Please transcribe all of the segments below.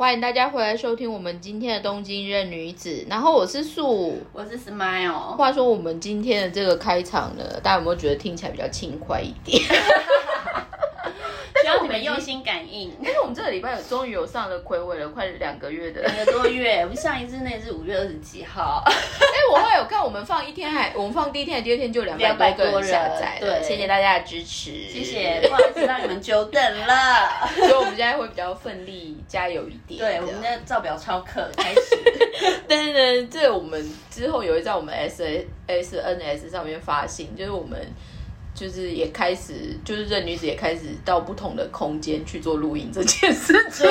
欢迎大家回来收听我们今天的东京任女子。然后我是素，我是 Smile。话说我们今天的这个开场呢，大家有没有觉得听起来比较轻快一点？希望你们用心感应。因为我们这个礼拜有终于有上了暌违了快两个月的，两个多月。我们上一次那是五月二十几号。哎，我后来有看，我们放一天还，我们放第一天的第二天就两百多个人下载了。谢谢大家的支持，谢谢。不好意思让你们久等了。所以我们现在会比较奋力加油一点。对，我们的照表超课开始。但是呢，这我们之后有会在我们 S S N S 上面发行，就是我们。就是也开始，就是任女子也开始到不同的空间去做录音这件事。对，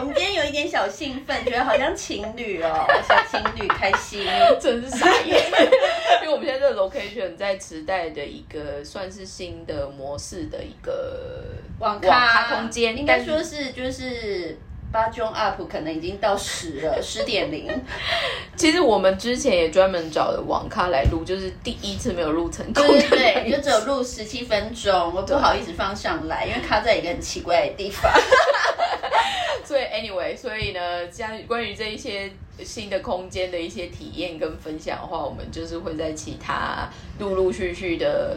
我们今天有一点小兴奋，觉得好像情侣哦，小情侣开心，真是傻眼。因为我们现在这个 location 在磁带的一个算是新的模式的一个网咖空间，应该说是就是。八中 up 可能已经到十了，十点零。其实我们之前也专门找了网咖来录，就是第一次没有录成功。对对对，就只有录十七分钟，我不好意思放上来，因为卡在一个很奇怪的地方。所以 anyway，所以呢，像关于这一些新的空间的一些体验跟分享的话，我们就是会在其他陆陆续续的。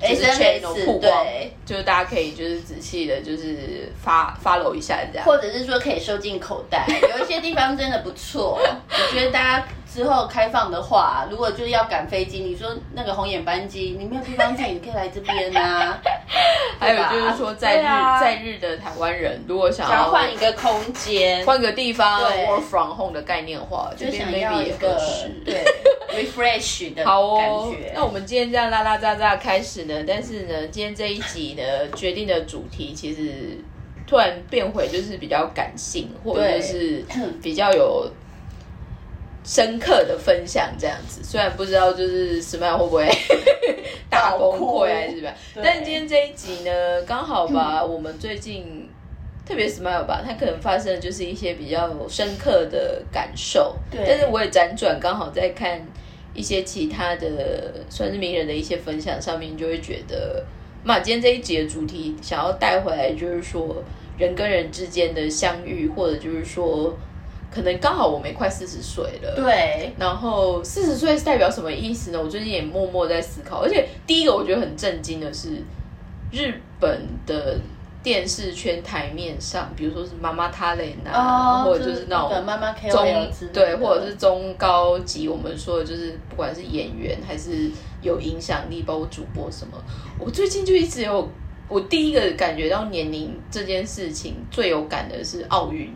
就是 channel 曝光，就是大家可以就是仔细的，就是发 follow 一下这样，或者是说可以收进口袋，有一些地方真的不错，我觉得大家。之后开放的话，如果就是要赶飞机，你说那个红眼班机，你没有地方坐，你可以来这边啊。还有就是说，在日在日的台湾人，如果想要换一个空间，换个地方，work from home 的概念的话，就想要一个对 refresh 的好哦。那我们今天这样拉拉杂杂开始呢，但是呢，今天这一集呢，决定的主题其实突然变回就是比较感性，或者是比较有。深刻的分享这样子，虽然不知道就是 Smile 会不会 大崩溃还是怎么样，但今天这一集呢，刚好吧我们最近特别 Smile 吧，它可能发生的就是一些比较深刻的感受。对，但是我也辗转刚好在看一些其他的算是名人的一些分享上面，就会觉得，嘛，今天这一集的主题想要带回来，就是说人跟人之间的相遇，或者就是说。可能刚好我们也快四十岁了，对。然后四十岁是代表什么意思呢？我最近也默默在思考。而且第一个我觉得很震惊的是，日本的电视圈台面上，比如说是妈妈他雷娜，或者就是那种妈妈中对，或者是中高级，我们说的就是不管是演员还是有影响力，包括主播什么。我最近就一直有，我第一个感觉到年龄这件事情最有感的是奥运。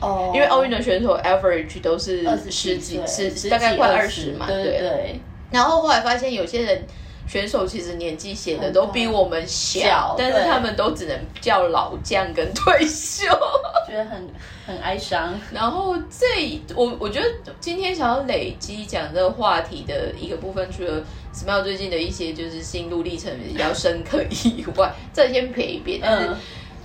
哦，因为奥运的选手 average 都是十几，十大概快二十嘛，对对。然后后来发现有些人选手其实年纪写的都比我们小，但是他们都只能叫老将跟退休，觉得很很哀伤。然后这我我觉得今天想要累积讲这个话题的一个部分，除了 Smile 最近的一些就是心路历程比较深刻以外，这先撇一边，但是。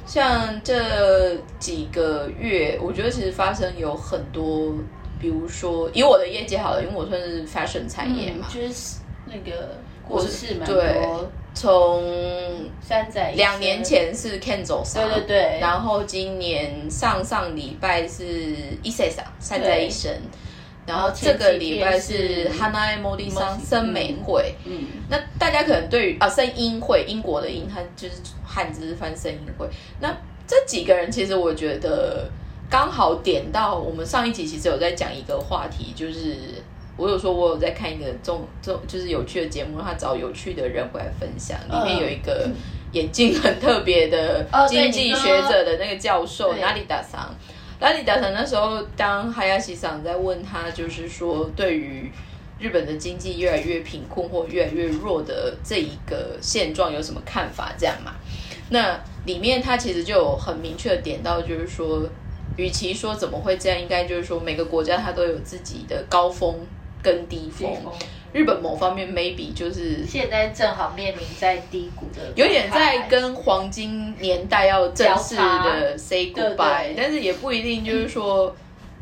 像这几个月，我觉得其实发生有很多，比如说以我的业绩好了，因为我算是 fashion 产业嘛，就是那个国事嘛，对，从山仔两年前是 Ken 走上，对对对，然后今年上上礼拜是 e s a 上山仔一生。然后这个礼拜是 Hana Modi 桑森美会，嗯，那大家可能对于啊声音会英国的音，它就是汉字翻声音会。那这几个人其实我觉得刚好点到我们上一集其实有在讲一个话题，就是我有说我有在看一个中中就是有趣的节目，他找有趣的人回来分享，里面有一个眼镜很特别的经济学者的那个教授哪里打桑。拉里达成那时候，当哈亚西桑在问他，就是说对于日本的经济越来越贫困或越来越弱的这一个现状有什么看法？这样嘛？那里面他其实就有很明确的点到，就是说，与其说怎么会这样，应该就是说每个国家它都有自己的高峰跟低峰。日本某方面 maybe 就是现在正好面临在低谷的，有点在跟黄金年代要正式的 say goodbye，但是也不一定就是说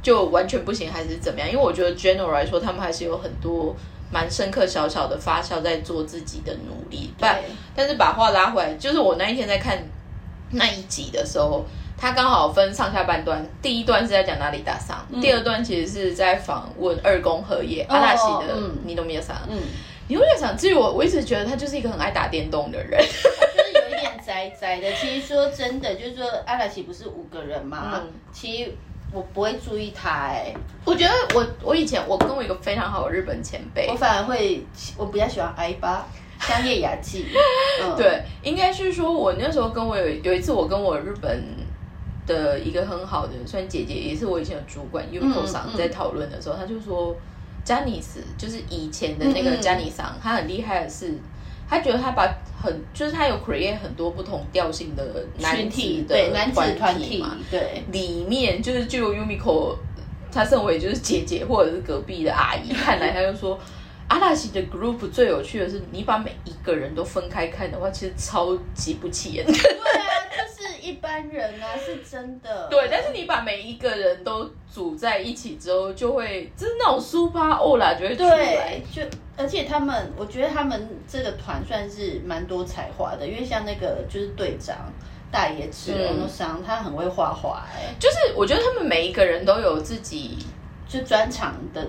就完全不行还是怎么样，因为我觉得 general 来说，他们还是有很多蛮深刻小小的发酵在做自己的努力。对，但是把话拉回来，就是我那一天在看那一集的时候，它刚好分上下半段，第一段是在讲哪里打伤，第二段其实是在访问二宫和也阿拉西的尼多米亚桑。嗯，尼多米亚桑，至于我，我一直觉得他就是一个很爱打电动的人，就是有一点宅宅的。其实说真的，就是说阿拉西不是五个人嘛？其实我不会注意他，哎，我觉得我我以前我跟我一个非常好的日本前辈，我反而会我比较喜欢 I 八。香叶雅纪，对，应该是说，我那时候跟我有有一次，我跟我日本的一个很好的算姐姐，也是我以前的主管 Yuko 桑在讨论的时候，他就说，詹尼斯就是以前的那个詹尼桑，他很厉害的是，他觉得他把很就是他有 create 很多不同调性的男体的男子团体嘛，对，里面就是就 Yumiko，他身为就是姐姐或者是隔壁的阿姨，看来他就说。阿拉西的 group 最有趣的是，你把每一个人都分开看的话，其实超级不起眼。对啊，就是一般人啊，是真的。对，但是你把每一个人都组在一起之后，就会就是那种 super 欧啦，就会出来。就而且他们，我觉得他们这个团算是蛮多才华的，因为像那个就是队长大野智欧桑，他很会画画。哎，就是我觉得他们每一个人都有自己就专长的。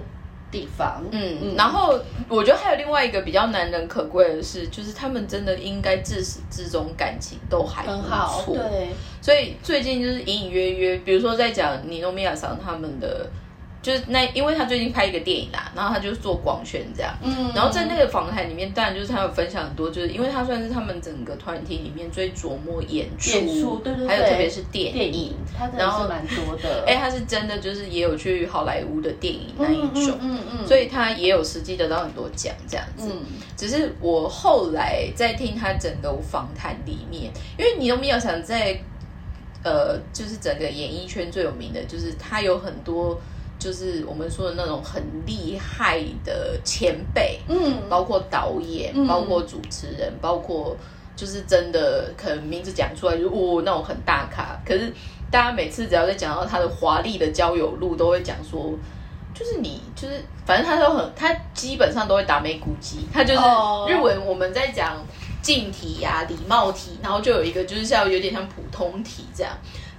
地方，嗯，嗯。然后我觉得还有另外一个比较难能可贵的是，就是他们真的应该自始至终感情都还很好，对，所以最近就是隐隐约约，比如说在讲尼诺米亚桑他们的。就是那，因为他最近拍一个电影啦，然后他就做广宣这样，嗯，然后在那个访谈里面，当然就是他有分享很多，就是因为他算是他们整个团体里面最琢磨演出，演出对对还有特别是电影，他然后蛮多的，哎，他是真的就是也有去好莱坞的电影那一种，嗯嗯，所以他也有实际得到很多奖这样子，嗯，只是我后来在听他整个访谈里面，因为你都没有想在，呃，就是整个演艺圈最有名的就是他有很多。就是我们说的那种很厉害的前辈，嗯，包括导演，包括主持人，包括就是真的可能名字讲出来就哦那种很大咖。可是大家每次只要在讲到他的华丽的交友路，都会讲说，就是你就是反正他都很，他基本上都会打美骨鸡，他就是日文我们在讲敬体呀、礼貌体，然后就有一个就是像有点像普通体这样。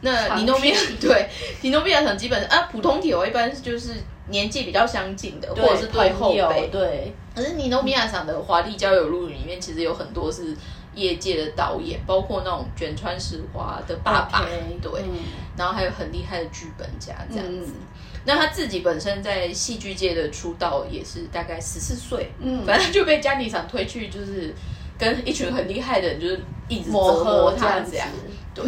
那尼诺比亚 对尼诺比亚城基本上啊，普通体我一般就是年纪比较相近的，或者是对后辈。对，可是尼诺比亚城的华丽交友录里面，其实有很多是业界的导演，包括那种卷川石花的爸爸，对，然后还有很厉害的剧本家这样子。那他自己本身在戏剧界的出道也是大概十四岁，嗯，反正就被家里厂推去，就是跟一群很厉害的人，就是一直折磨他这样。对，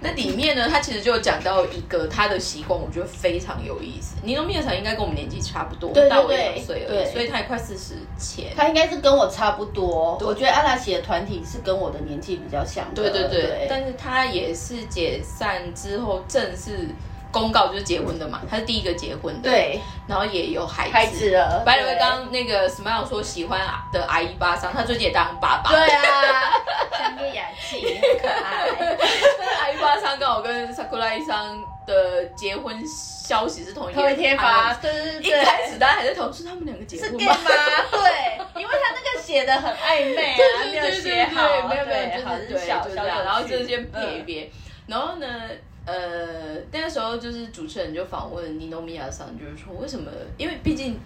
那里面呢，他其实就讲到一个他的习惯，我觉得非常有意思。尼诺米尔场应该跟我们年纪差不多，大我两岁而已，所以他也快四十前。他应该是跟我差不多。我觉得阿拉奇的团体是跟我的年纪比较像。对对对，但是他也是解散之后正式。公告就是结婚的嘛，他是第一个结婚的，对，然后也有孩子，孩子了。白了，刚刚那个 Smile 说喜欢的阿姨巴桑，他最近也当爸爸，对啊，像叶雅气，很可爱。阿姨巴桑刚好跟 Sakura 一桑的结婚消息是同一天发，对对对，一开始大家还在讨论是他们两个结婚吗？对，因为他那个写的很暧昧啊，没有写好，没有没有，就是小小的，然后就先撇一撇，然后呢？呃，那个时候就是主持人就访问尼诺米亚桑，就是说为什么？因为毕竟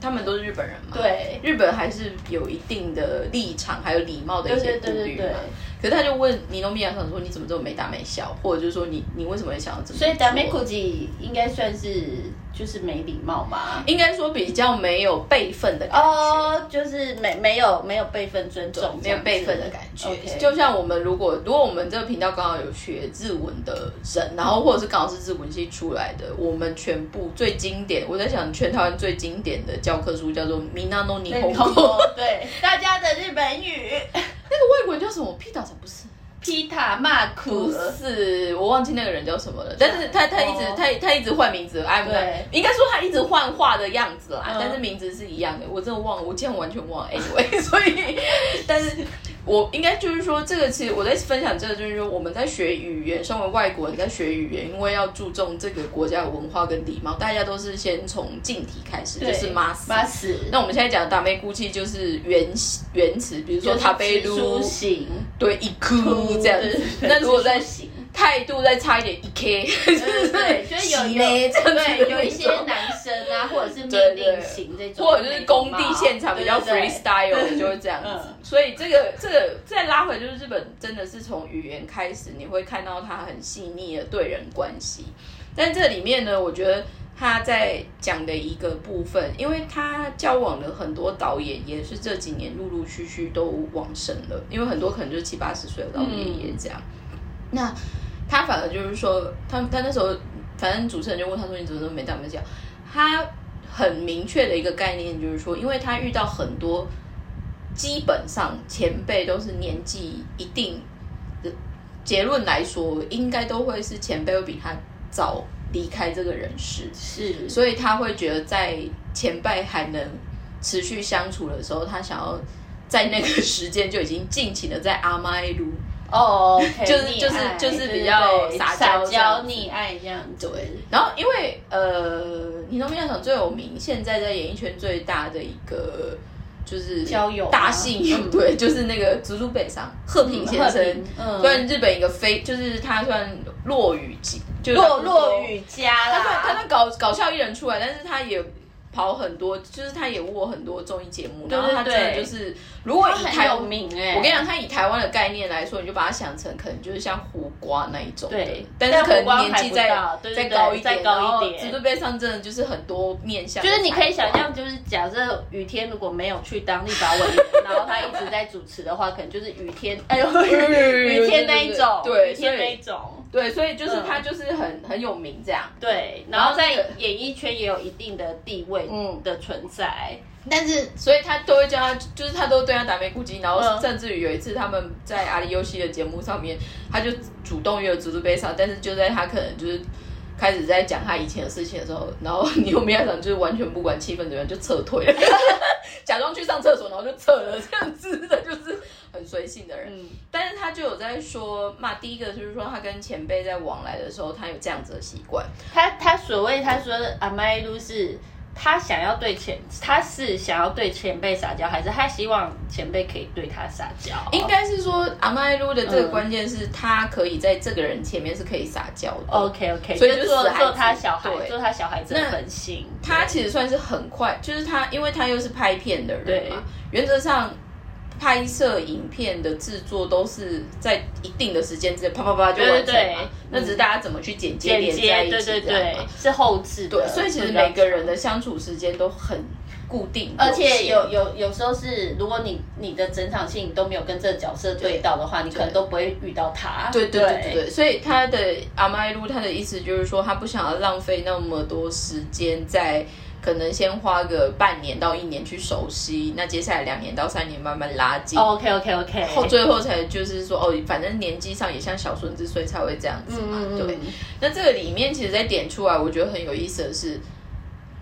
他们都是日本人嘛，对，日本还是有一定的立场还有礼貌的一些顾虑嘛。可是他就问尼诺米亚桑说：“你怎么这么没大没小？或者就是说你你为什么会想要这么？”所以达美库吉应该算是。就是没礼貌嘛，应该说比较没有辈分的感觉，哦，就是没没有没有辈分尊重，没有辈分的感觉。就像我们如果如果我们这个频道刚好有学日文的人，然后或者是刚好是日文系出来的，我们全部最经典，我在想全台湾最经典的教科书叫做《Minano Nihongo》，对，大家的日本语。那个外国人叫什么？皮塔才不是。皮塔马库是我忘记那个人叫什么了，但是他他一直他他一直换名字，哎，对应该说他一直换画的样子啦，但是名字是一样的，我真的忘了，我竟然完全忘了，anyway，所以，但是。我应该就是说，这个其实我在分享这个，就是说我们在学语言，身为外国人在学语言，因为要注重这个国家的文化跟礼貌，大家都是先从近体开始，就是 mas mas。那我们现在讲的打妹估计就是原原词，比如说塔贝鲁，形，对，一哭这样子。那如果在态度再差一点一 K，对，就是有有 对有一些男生啊，或者是命令型这种，或者就是工地现场比较 freestyle 就会这样子。所以这个这个再拉回就是日本真的是从语言开始，你会看到他很细腻的对人关系。但这里面呢，我觉得他在讲的一个部分，因为他交往的很多导演也是这几年陆陆续续都往生了，因为很多可能就是七八十岁的老爷爷这样。那他反而就是说，他他那时候，反正主持人就问他说：“你怎么都没这么讲？”他很明确的一个概念就是说，因为他遇到很多基本上前辈都是年纪一定的，结论来说，应该都会是前辈会比他早离开这个人世，是，所以他会觉得在前辈还能持续相处的时候，他想要在那个时间就已经尽情的在阿妈路。哦，就是就是就是比较撒娇溺爱这样子。对，然后因为呃，你都没有想最有名，现在在演艺圈最大的一个就是交友大信用，对，就是那个竹竹北上贺平先生，嗯，虽然日本一个非，就是他算落雨级就落落雨家啦，他他算搞搞笑艺人出来，但是他也。跑很多，就是他也握很多综艺节目，然后他真的就是，如果以台，有名哎，我跟你讲，他以台湾的概念来说，你就把它想成可能就是像胡瓜那一种，对，但是可能年纪再再高一点，再高一点，紫竹杯上真的就是很多面向，就是你可以想象，就是假设雨天如果没有去当立法委员，然后他一直在主持的话，可能就是雨天，哎呦，雨天那一种，对，雨天那一种。对，所以就是他就是很很有名这样。对，然后在演艺圈也有一定的地位的存在，但是所以他都会叫他，就是他都对他打没顾忌，然后甚至于有一次他们在阿里游戏的节目上面，他就主动约了竹竹杯上，但是就在他可能就是。开始在讲他以前的事情的时候，然后 你有没有想就是完全不管气氛怎么样就撤退了，假装去上厕所，然后就撤了这样子的，就是很随性的人。嗯，但是他就有在说，嘛，第一个就是说他跟前辈在往来的时候，他有这样子的习惯。他他所谓他说阿麦路是。他想要对前，他是想要对前辈撒娇，还是他希望前辈可以对他撒娇？应该是说阿麦路的这个关键是他可以在这个人前面是可以撒娇的。OK OK，所以就做做他小孩，做他小孩子的本性。他其实算是很快，就是他，因为他又是拍片的人嘛，原则上。拍摄影片的制作都是在一定的时间之内啪啪啪就完成嘛，那只是大家怎么去剪接连在一起对对，是后置对，所以其实每个人的相处时间都很固定，而且有有有时候是，如果你你的整场戏你都没有跟这个角色对到的话，你可能都不会遇到他。对对对对对，所以他的阿麦路他的意思就是说，他不想要浪费那么多时间在。可能先花个半年到一年去熟悉，那接下来两年到三年慢慢拉近。OK OK OK，后最后才就是说哦，反正年纪上也像小孙子，所以才会这样子嘛。对，那这个里面其实在点出来，我觉得很有意思的是，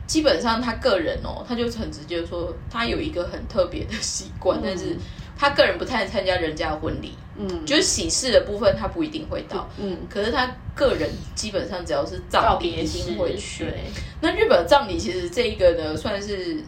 基本上他个人哦，他就很直接说，他有一个很特别的习惯，但是。他个人不太参加人家的婚礼，嗯，就是喜事的部分他不一定会到，嗯，可是他个人基本上只要是葬礼一定会去。那日本葬礼其实这一个呢，算是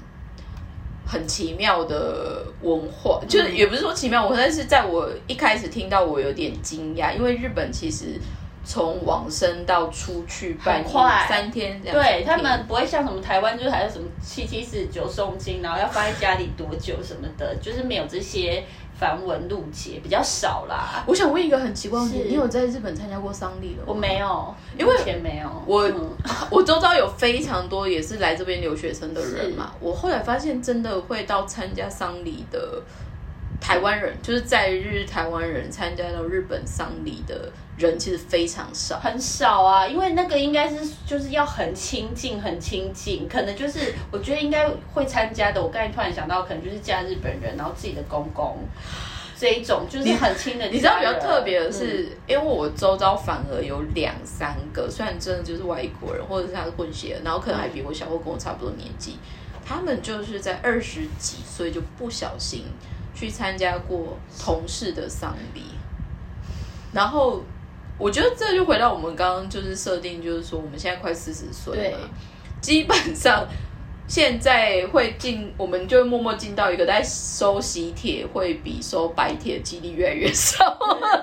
很奇妙的文化，就是也不是说奇妙文化，但是在我一开始听到我有点惊讶，因为日本其实。从往生到出去办三天，对他们不会像什么台湾，就是还有什么七七四十九诵经，然后要放在家里多久什么的，就是没有这些繁文缛节，比较少啦。我想问一个很奇怪的问题：你有在日本参加过丧礼了？我没有，因为前没有。我 我周遭有非常多也是来这边留学生的人嘛，我后来发现真的会到参加丧礼的。台湾人就是在日台湾人参加到日本丧礼的人其实非常少，很少啊，因为那个应该是就是要很亲近，很亲近，可能就是我觉得应该会参加的。我刚才突然想到，可能就是嫁日本人，然后自己的公公这一种，就是很亲的。你知道比较特别的是，因为我周遭反而有两三个，虽然真的就是外国人，或者是他是混血，然后可能还比我小，或跟我差不多年纪，他们就是在二十几岁就不小心。去参加过同事的丧礼，然后我觉得这就回到我们刚刚就是设定，就是说我们现在快四十岁了，基本上现在会进，我们就默默进到一个在收喜帖会比收白帖几率越来越少，对对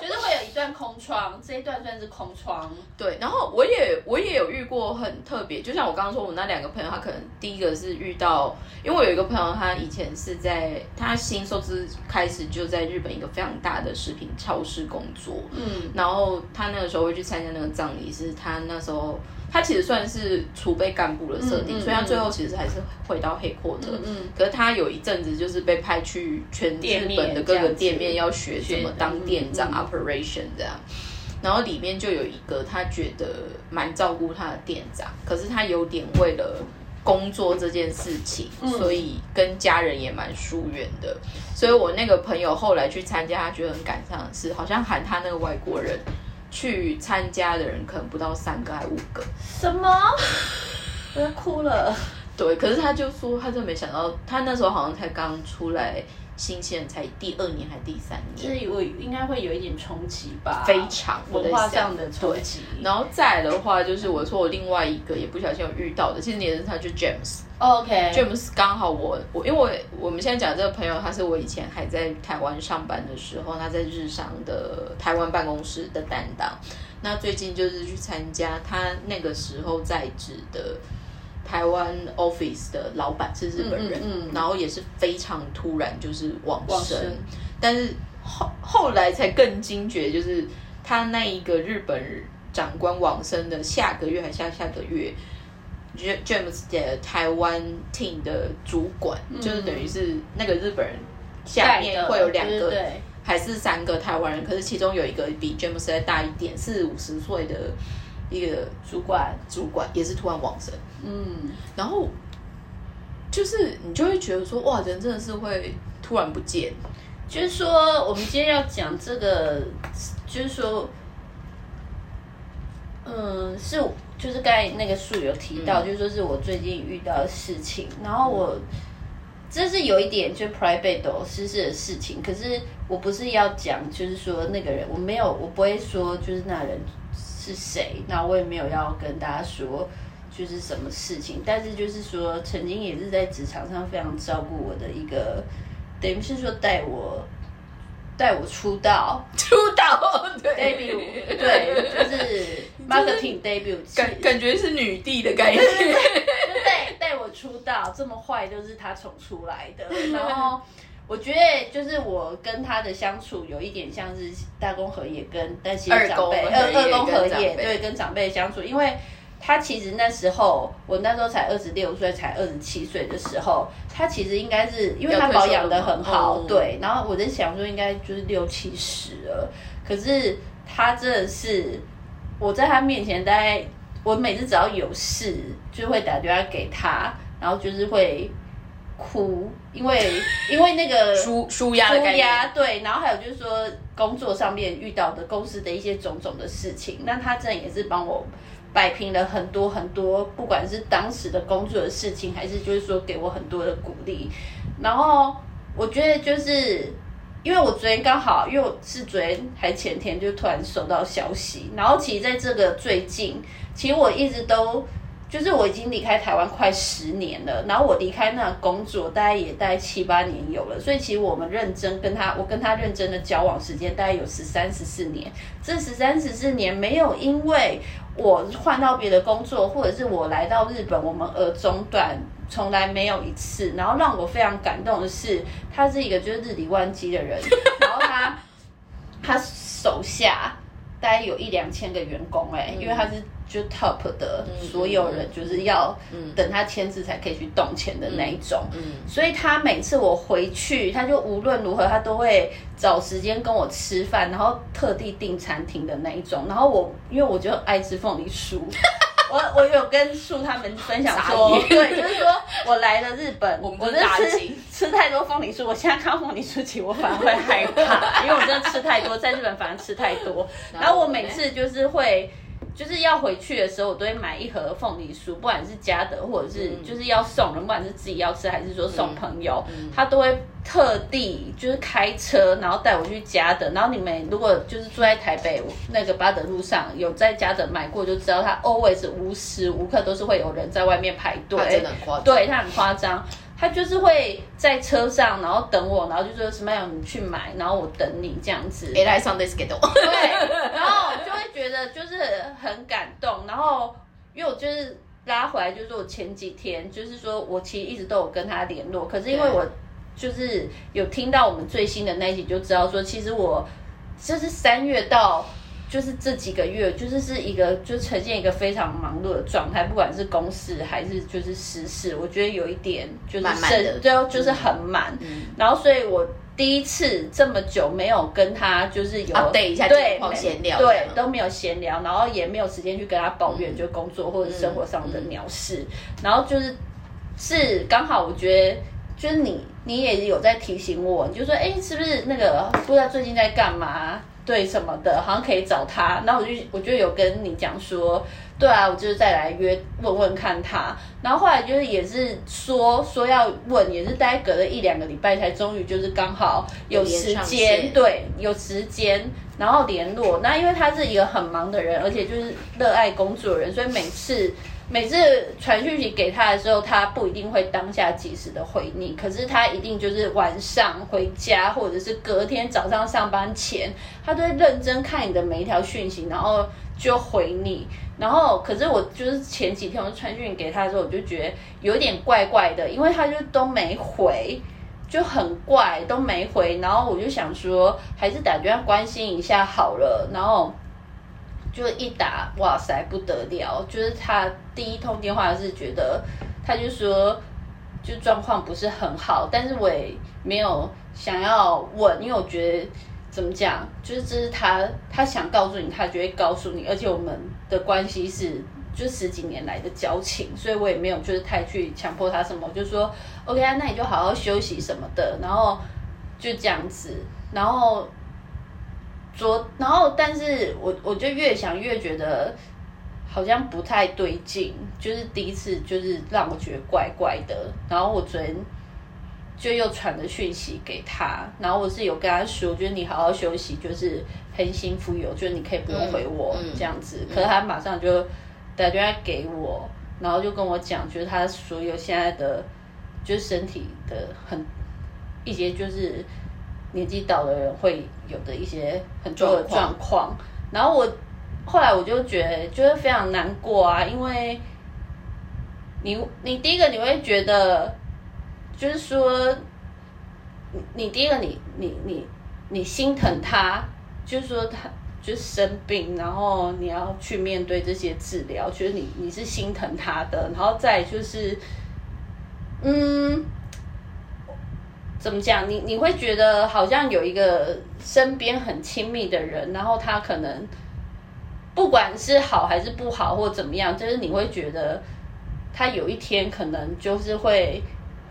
对，就是会有一段空窗，这一段算是空窗。对，然后我也我也有遇过很特别，就像我刚刚说，我那两个朋友，他可能第一个是遇到，因为我有一个朋友，他以前是在他新收资开始就在日本一个非常大的食品超市工作，嗯，然后他那个时候会去参加那个葬礼，是他那时候。他其实算是储备干部的设定，所以他最后其实还是回到黑阔特。嗯，可是他有一阵子就是被派去全日本的各个店面要学怎么当店长，operation 这样。然后里面就有一个他觉得蛮照顾他的店长，可是他有点为了工作这件事情，所以跟家人也蛮疏远的。所以我那个朋友后来去参加，他觉得很感伤的是，好像喊他那个外国人。去参加的人可能不到三个还五个，什么？我要哭了。对，可是他就说，他真没想到，他那时候好像才刚出来。新鲜才第二年还第三年，就是我应该会有一点冲击吧，非常文化上的冲击。然后再的话，就是我说我另外一个也不小心有遇到的，其实也是他，就 James。OK，James 刚好我我因为我我们现在讲这个朋友，他是我以前还在台湾上班的时候，他在日商的台湾办公室的担当。那最近就是去参加他那个时候在职的。台湾 office 的老板是日本人，然后也是非常突然就是往生，但是后后来才更惊觉，就是他那一个日本长官往生的下个月还下下个月，James 的台湾 team 的主管，就是等于是那个日本人下面会有两个还是三个台湾人，可是其中有一个比 James 再大一点，四五十岁的。一个主管，主管也是突然往生，嗯，然后就是你就会觉得说，哇，人真的是会突然不见。就是说，我们今天要讲这个，就是说，嗯，是就是刚才那个树有提到，就是说是我最近遇到的事情，然后我这是有一点就 private 私事的事情，可是我不是要讲，就是说那个人，我没有，我不会说就是那人。是谁？那我也没有要跟大家说，就是什么事情。但是就是说，曾经也是在职场上非常照顾我的一个，等于是说带我带我出道，出道，debut，对，就是 marketing debut，感感觉是女帝的概念，就带带我出道，这么坏都是他宠出来的，然后。我觉得就是我跟他的相处有一点像是大公和也跟但其实长辈二二公和也对跟长辈相处，因为他其实那时候我那时候才二十六岁，才二十七岁的时候，他其实应该是因为他保养的很好，对，然后我在想说应该就是六七十了，可是他真的是我在他面前，大概我每次只要有事就会打电话给他，然后就是会。哭，因为因为那个舒舒压舒压对，然后还有就是说工作上面遇到的公司的一些种种的事情，那他真的也是帮我摆平了很多很多，不管是当时的工作的事情，还是就是说给我很多的鼓励。然后我觉得就是因为我昨天刚好，因为我是昨天还前天就突然收到消息，然后其实在这个最近，其实我一直都。就是我已经离开台湾快十年了，然后我离开那工作大概也大概七八年有了，所以其实我们认真跟他，我跟他认真的交往时间大概有十三十四年。这十三十四年没有因为我换到别的工作，或者是我来到日本，我们而中断，从来没有一次。然后让我非常感动的是，他是一个就是日理万机的人，然后他 他手下大概有一两千个员工，哎，因为他是。就 top 的所有人就是要等他签字才可以去动钱的那一种，所以他每次我回去，他就无论如何他都会找时间跟我吃饭，然后特地订餐厅的那一种。然后我因为我就爱吃凤梨酥，我我有跟树他们分享说，对，就是说我来了日本，我们吃吃太多凤梨酥，我现在看凤梨酥起我反而会害怕，因为我真的吃太多，在日本反而吃太多。然后我每次就是会。就是要回去的时候，我都会买一盒凤梨酥，不管是嘉德或者是就是要送人，不管是自己要吃还是说送朋友，他都会特地就是开车，然后带我去嘉德。然后你们如果就是住在台北那个巴德路上，有在嘉德买过，就知道他 always 无时无刻都是会有人在外面排队，真的很夸张，对他很夸张。他就是会在车上，然后等我，然后就说：“Smile，你去买，然后我等你这样子。来上 this 给对，然后就会觉得就是。很感动。然后因为我就是拉回来，就是我前几天就是说我其实一直都有跟他联络，可是因为我就是有听到我们最新的那一集，就知道说其实我就是三月到。就是这几个月，就是是一个就呈现一个非常忙碌的状态，不管是公事还是就是私事，我觉得有一点就是是对，就是很满。然后，所以我第一次这么久没有跟他就是有对一下对闲聊，对都没有闲聊，然后也没有时间去跟他抱怨就工作或者生活上的鸟事。然后就是是刚好，我觉得就是你你也有在提醒我，你就说哎，是不是那个不知道最近在干嘛？对什么的，好像可以找他。然后我就我就有跟你讲说，对啊，我就是再来约问问看他。然后后来就是也是说说要问，也是大概隔了一两个礼拜才终于就是刚好有时间，对，有时间，然后联络。那因为他是一个很忙的人，而且就是热爱工作的人，所以每次。每次传讯息给他的时候，他不一定会当下及时的回你，可是他一定就是晚上回家，或者是隔天早上上班前，他都会认真看你的每一条讯息，然后就回你。然后，可是我就是前几天我传讯给他的时候，我就觉得有点怪怪的，因为他就都没回，就很怪，都没回。然后我就想说，还是打电话关心一下好了。然后。就一打，哇塞，不得了！就是他第一通电话是觉得，他就说，就状况不是很好，但是我也没有想要问，因为我觉得怎么讲，就是这是他他想告诉你，他就会告诉你，而且我们的关系是就十几年来的交情，所以我也没有就是太去强迫他什么，就说 OK 啊，那你就好好休息什么的，然后就这样子，然后。昨，然后，但是我我就越想越觉得好像不太对劲，就是第一次就是让我觉得怪怪的。然后我昨天就又传了讯息给他，然后我是有跟他说，就是你好好休息，就是很幸福有，就是你可以不用回我这样子。可是他马上就打电话给我，然后就跟我讲，就是他所有现在的就是身体的很一些就是。年纪到的人会有的一些很多的状况，然后我后来我就觉得觉得非常难过啊，因为你你第一个你会觉得就是说，你第一个你你你你心疼他，就是说他就是生病，然后你要去面对这些治疗，觉得你你是心疼他的，然后再就是嗯。怎么讲？你你会觉得好像有一个身边很亲密的人，然后他可能不管是好还是不好或怎么样，就是你会觉得他有一天可能就是会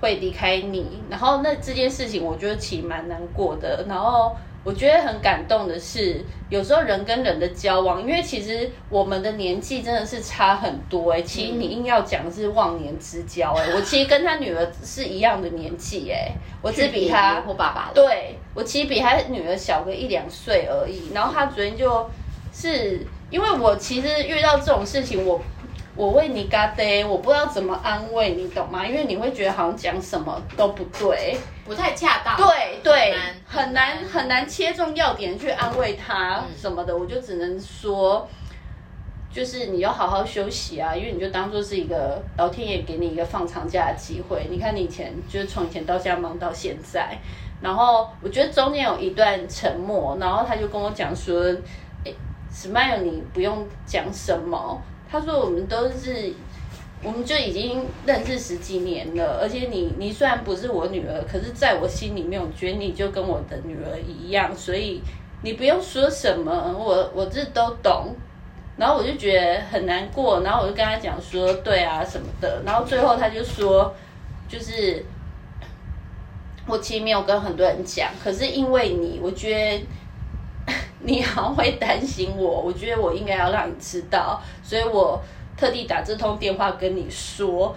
会离开你，然后那这件事情我觉得其实蛮难过的，然后。我觉得很感动的是，有时候人跟人的交往，因为其实我们的年纪真的是差很多哎。其实你硬要讲是忘年之交哎，我其实跟他女儿是一样的年纪哎，我只比他我爸爸对我其实比他女儿小个一两岁而已。然后他昨天就是因为我其实遇到这种事情我。我为你嘎呆，我不知道怎么安慰你，懂吗？因为你会觉得好像讲什么都不对，不太恰当。对对，很难很难切中要点去安慰他什么的，我就只能说，就是你要好好休息啊，因为你就当做是一个老天爷给你一个放长假的机会。你看你以前就是从以前到现在忙到现在，然后我觉得中间有一段沉默，然后他就跟我讲说：“哎，Smile，你不用讲什么。”他说：“我们都是，我们就已经认识十几年了。而且你，你虽然不是我女儿，可是在我心里面，我觉得你就跟我的女儿一样。所以你不用说什么，我我这都懂。然后我就觉得很难过。然后我就跟他讲说，对啊什么的。然后最后他就说，就是我其实没有跟很多人讲，可是因为你，我觉得。”你好像会担心我，我觉得我应该要让你知道，所以我特地打这通电话跟你说，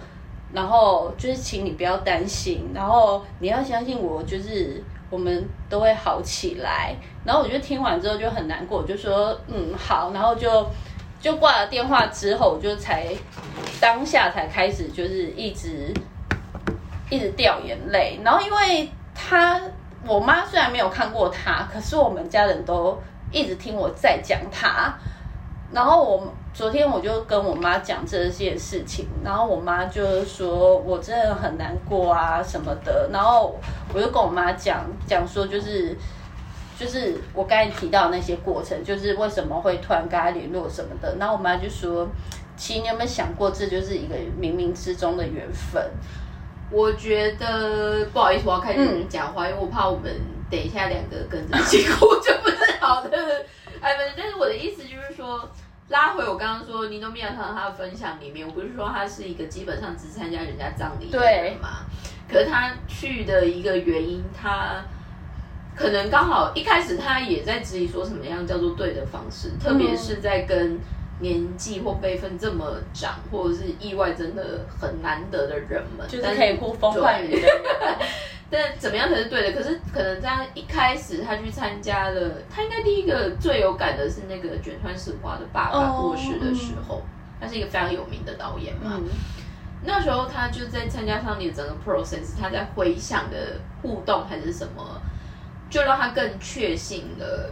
然后就是请你不要担心，然后你要相信我，就是我们都会好起来。然后我就听完之后就很难过，就说嗯好，然后就就挂了电话之后，我就才当下才开始就是一直一直掉眼泪。然后因为他我妈虽然没有看过他，可是我们家人都。一直听我在讲他，然后我昨天我就跟我妈讲这些事情，然后我妈就说我真的很难过啊什么的，然后我就跟我妈讲讲说就是就是我刚才提到那些过程，就是为什么会突然跟她联络什么的，然后我妈就说，其实你有没有想过，这就是一个冥冥之中的缘分。我觉得不好意思，我要开始讲话，因为我怕我们等一下两个跟着一起哭就不是好的。哎，不是，但是我的意思就是说，拉回我刚刚说尼诺米亚他他的分享里面，我不是说他是一个基本上只参加人家葬礼的人嘛？可是他去的一个原因，他可能刚好一开始他也在质疑说什么样叫做对的方式，特别是在跟。年纪或辈分这么长，或者是意外真的很难得的人们，就是可以呼风唤雨的。但怎么样才是对的？可是可能在一开始他去参加了，他应该第一个最有感的是那个卷川史花的爸爸过世的时候，他是一个非常有名的导演嘛。那时候他就在参加上你的整个 process，他在回想的互动还是什么，就让他更确信了。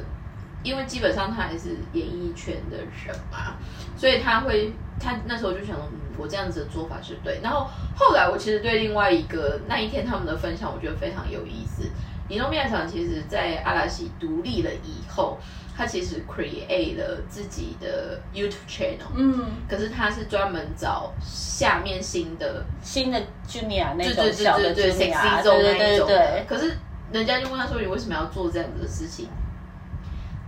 因为基本上他还是演艺圈的人嘛，所以他会，他那时候就想，我这样子的做法是对。然后后来我其实对另外一个那一天他们的分享，我觉得非常有意思。尼诺米亚场其实在阿拉西独立了以后，他其实 create 了自己的 YouTube channel，嗯，可是他是专门找下面新的新的 Junior 那种小的 Junior，对对对，可是人家就问他说，你为什么要做这样子的事情？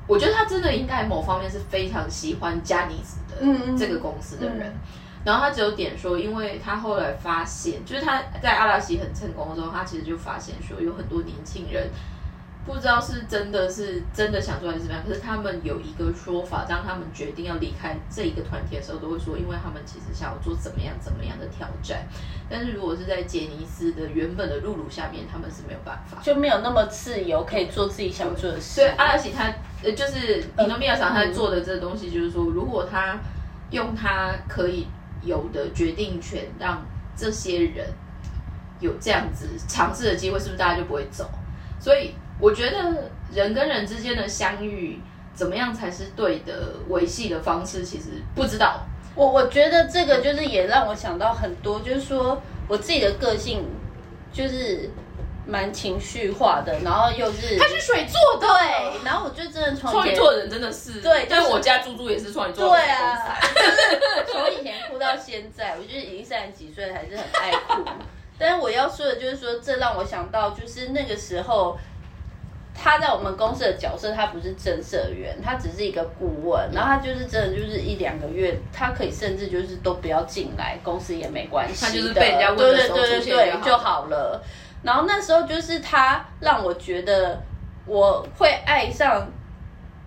我觉得他真的应该某方面是非常喜欢加尼斯的这个公司的人，然后他只有点说，因为他后来发现，就是他在阿拉西很成功的时候，他其实就发现说，有很多年轻人。不知道是真的是真的想做还是怎么样，可是他们有一个说法，当他们决定要离开这一个团体的时候，都会说，因为他们其实想要做怎么样怎么样的挑战。但是如果是在杰尼斯的原本的露露下面，他们是没有办法，就没有那么自由，可以做自己想做的事。所以阿拉西他呃，就是伊诺米亚厂他做的这个东西，就是说，如果他用他可以有的决定权，让这些人有这样子尝试的机会，是不是大家就不会走？所以。我觉得人跟人之间的相遇，怎么样才是对的维系的方式？其实不知道。我我觉得这个就是也让我想到很多，就是说我自己的个性就是蛮情绪化的，然后又是他是水做的，对。然后我就真的从创意做人真的是对，但我家猪猪也是创意做的，对啊。从以前哭到现在，我觉得已经三十几岁还是很爱哭。但是我要说的就是说，这让我想到就是那个时候。他在我们公司的角色，他不是正社员，他只是一个顾问。然后他就是真的就是一两个月，他可以甚至就是都不要进来公司也没关系他就是被人家问的时候出现就好了。然后那时候就是他让我觉得我会爱上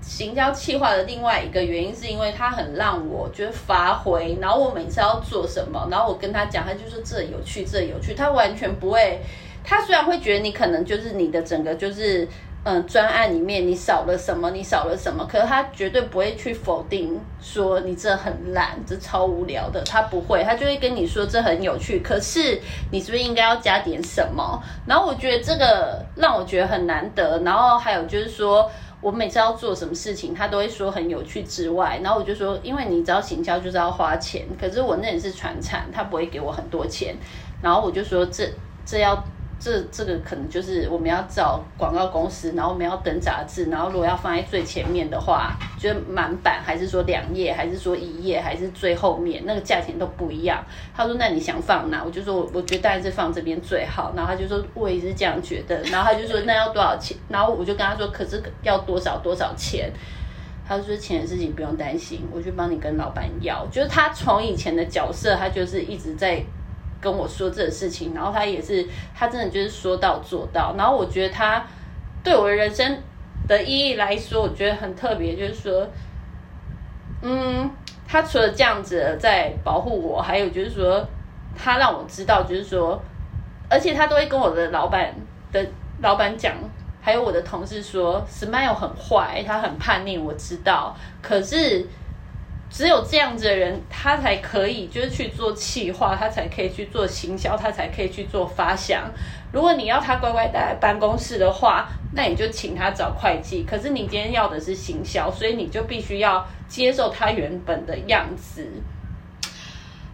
行销企划的另外一个原因，是因为他很让我觉得发挥。然后我每次要做什么，然后我跟他讲，他就说这有趣，这有趣。他完全不会，他虽然会觉得你可能就是你的整个就是。嗯，专案里面你少了什么？你少了什么？可是他绝对不会去否定说你这很烂，这超无聊的。他不会，他就会跟你说这很有趣。可是你是不是应该要加点什么？然后我觉得这个让我觉得很难得。然后还有就是说我每次要做什么事情，他都会说很有趣之外，然后我就说，因为你知道行销就是要花钱，可是我那也是传产，他不会给我很多钱。然后我就说这这要。这这个可能就是我们要找广告公司，然后我们要登杂志，然后如果要放在最前面的话，就是满版还是说两页，还是说一页，还是最后面，那个价钱都不一样。他说：“那你想放哪？”我就说：“我我觉得当然是放这边最好。”然后他就说：“我也是这样觉得。”然后他就说：“那要多少钱？”然后我就跟他说：“可是要多少多少钱？”他说：“钱的事情不用担心，我去帮你跟老板要。”就是他从以前的角色，他就是一直在。跟我说这个事情，然后他也是，他真的就是说到做到。然后我觉得他对我人生的意义来说，我觉得很特别，就是说，嗯，他除了这样子在保护我，还有就是说，他让我知道，就是说，而且他都会跟我的老板的老板讲，还有我的同事说，Smile 很坏，他很叛逆，我知道，可是。只有这样子的人，他才可以就是去做企划，他才可以去做行销，他才可以去做发想。如果你要他乖乖待在办公室的话，那你就请他找会计。可是你今天要的是行销，所以你就必须要接受他原本的样子。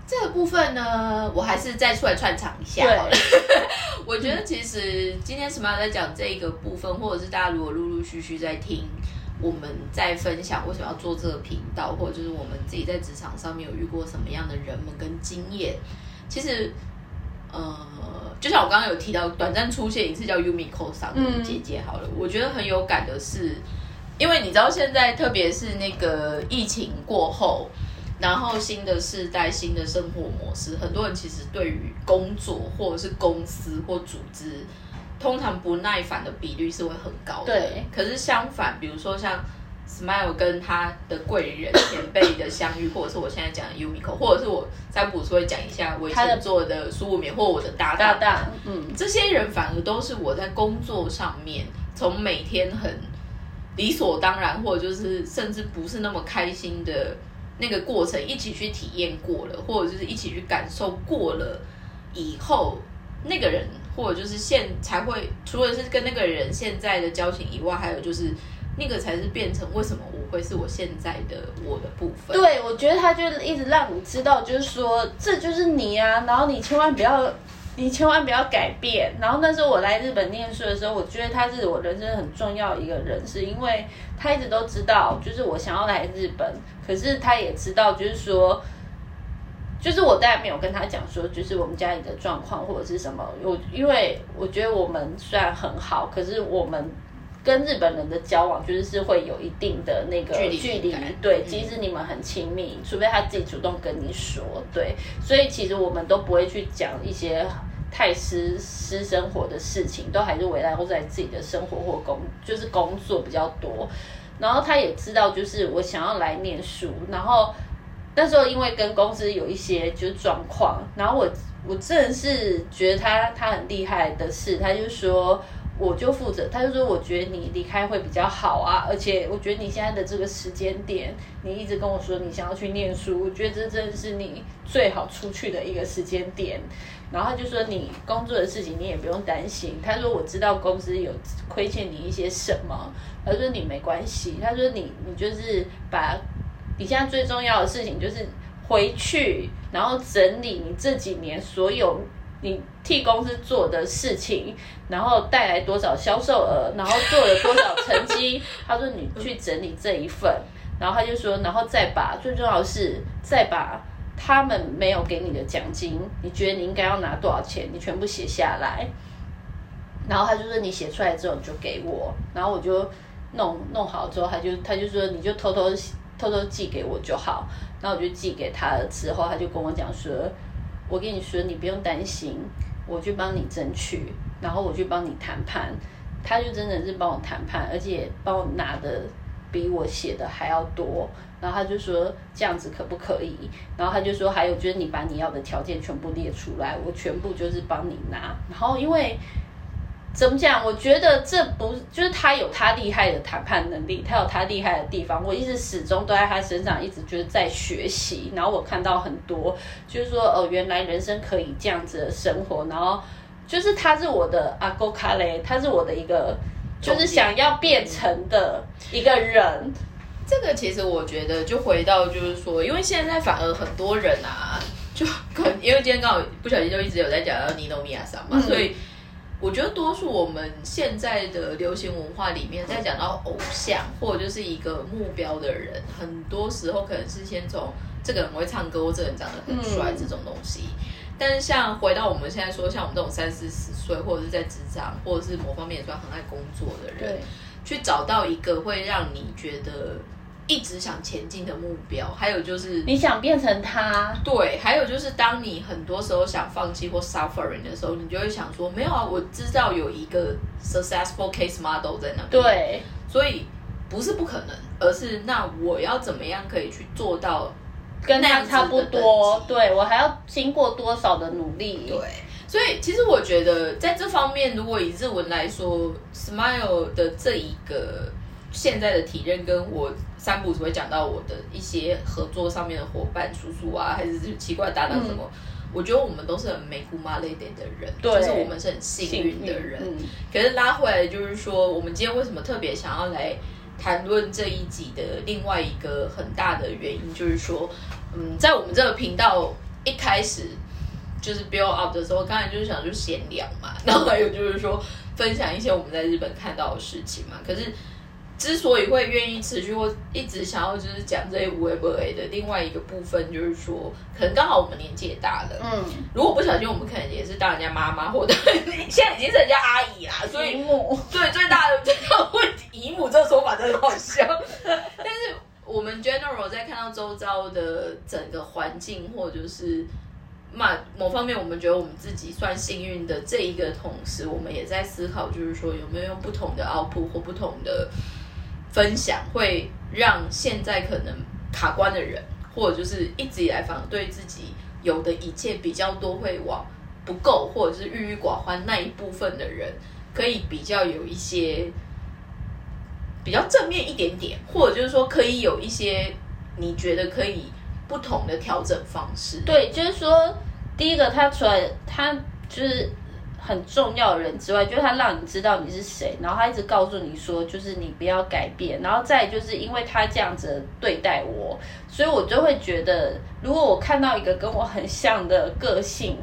这个部分呢，我还是再出来串场一下好了。我觉得其实今天什么在讲这个部分，或者是大家如果陆陆续续在听我们在分享为什么要做这个频道，或者就是我们自己在职场上面有遇过什么样的人们跟经验，其实呃，就像我刚刚有提到，短暂出现一次叫 Umiko 桑的姐姐好了，我觉得很有感的是，因为你知道现在特别是那个疫情过后。然后新的世代、新的生活模式，很多人其实对于工作或者是公司或组织，通常不耐烦的比率是会很高的。对。可是相反，比如说像 Smile 跟他的贵人前辈的相遇，或者是我现在讲的 Umiko，或者是我再补充讲一下我以前做的苏无眠或我的搭档，搭档，嗯，这些人反而都是我在工作上面，从每天很理所当然，或者就是甚至不是那么开心的。那个过程一起去体验过了，或者就是一起去感受过了以后，那个人或者就是现才会，除了是跟那个人现在的交情以外，还有就是那个才是变成为什么我会是我现在的我的部分。对，我觉得他就一直让你知道，就是说这就是你啊，然后你千万不要。你千万不要改变。然后那时候我来日本念书的时候，我觉得他是我人生很重要一个人，是因为他一直都知道，就是我想要来日本。可是他也知道，就是说，就是我当然没有跟他讲说，就是我们家里的状况或者是什么。我因为我觉得我们虽然很好，可是我们跟日本人的交往就是是会有一定的那个距离。对，即使你们很亲密，除非他自己主动跟你说。对，所以其实我们都不会去讲一些。太私私生活的事情，都还是围绕在自己的生活或工，就是工作比较多。然后他也知道，就是我想要来念书。然后那时候因为跟公司有一些就是状况，然后我我真的是觉得他他很厉害的是，他就说。我就负责，他就说，我觉得你离开会比较好啊，而且我觉得你现在的这个时间点，你一直跟我说你想要去念书，我觉得这真的是你最好出去的一个时间点。然后他就说你工作的事情你也不用担心，他说我知道公司有亏欠你一些什么，他说你没关系，他说你你就是把你现在最重要的事情就是回去，然后整理你这几年所有。你替公司做的事情，然后带来多少销售额，然后做了多少成绩？他说你去整理这一份，然后他就说，然后再把最重要的是，再把他们没有给你的奖金，你觉得你应该要拿多少钱，你全部写下来。然后他就说你写出来之后你就给我，然后我就弄弄好之后，他就他就说你就偷偷偷偷寄给我就好。然后我就寄给他了之后，他就跟我讲说。我跟你说，你不用担心，我去帮你争取，然后我去帮你谈判，他就真的是帮我谈判，而且帮我拿的比我写的还要多，然后他就说这样子可不可以？然后他就说还有就是你把你要的条件全部列出来，我全部就是帮你拿，然后因为。怎么讲？我觉得这不就是他有他厉害的谈判能力，他有他厉害的地方。我一直始终都在他身上，一直就是在学习。然后我看到很多，就是说，哦，原来人生可以这样子的生活。然后就是他是我的阿哥卡雷，他是我的一个，就是想要变成的一个人。这个其实我觉得，就回到就是说，因为现在反而很多人啊，就可因为今天刚好不小心就一直有在讲到尼诺米亚桑嘛，所以。我觉得多数我们现在的流行文化里面，在讲到偶像或者就是一个目标的人，很多时候可能是先从这个人会唱歌，或这个人长得很帅这种东西。但是像回到我们现在说，像我们这种三四十岁，或者是在职场，或者是某方面也算很爱工作的人，去找到一个会让你觉得。一直想前进的目标，还有就是你想变成他。对，还有就是当你很多时候想放弃或 suffering 的时候，你就会想说，没有啊，我知道有一个 successful case model 在那边。对，所以不是不可能，而是那我要怎么样可以去做到跟他差不多？对我还要经过多少的努力？对，所以其实我觉得在这方面，如果以日文来说，smile 的这一个现在的体验，跟我。三步只会讲到我的一些合作上面的伙伴、叔叔啊，还是奇怪搭档什么？我觉得我们都是很美姑妈类点的人，就是我们是很幸运的人。可是拉回来就是说，我们今天为什么特别想要来谈论这一集的另外一个很大的原因，就是说，嗯，在我们这个频道一开始就是 build up 的时候，刚才就是想就闲聊嘛，然后还有就是说分享一些我们在日本看到的事情嘛，可是。之所以会愿意持续或一直想要就是讲这些无为不为的另外一个部分，就是说，可能刚好我们年纪也大了，嗯，如果不小心，我们可能也是当人家妈妈，或者 现在已经是人家阿姨啦，所以对最大的最大的问题，姨母这个说法真的好笑。但是我们 general 在看到周遭的整个环境，或者是某某方面，我们觉得我们自己算幸运的这一个同时，我们也在思考，就是说有没有用不同的 output 或不同的。分享会让现在可能卡关的人，或者就是一直以来反而对自己有的一切比较多会往不够，或者是郁郁寡欢那一部分的人，可以比较有一些比较正面一点点，或者就是说可以有一些你觉得可以不同的调整方式。对，就是说第一个他出来，他就是。很重要的人之外，就是他让你知道你是谁，然后他一直告诉你说，就是你不要改变，然后再就是因为他这样子对待我，所以我就会觉得，如果我看到一个跟我很像的个性，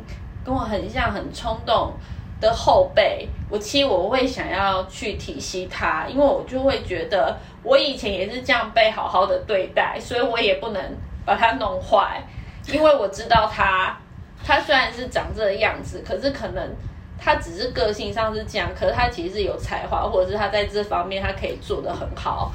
跟我很像很冲动的后辈，我其实我会想要去体恤他，因为我就会觉得我以前也是这样被好好的对待，所以我也不能把他弄坏，因为我知道他，他虽然是长这个样子，可是可能。他只是个性上是这样，可是他其实是有才华，或者是他在这方面他可以做得很好，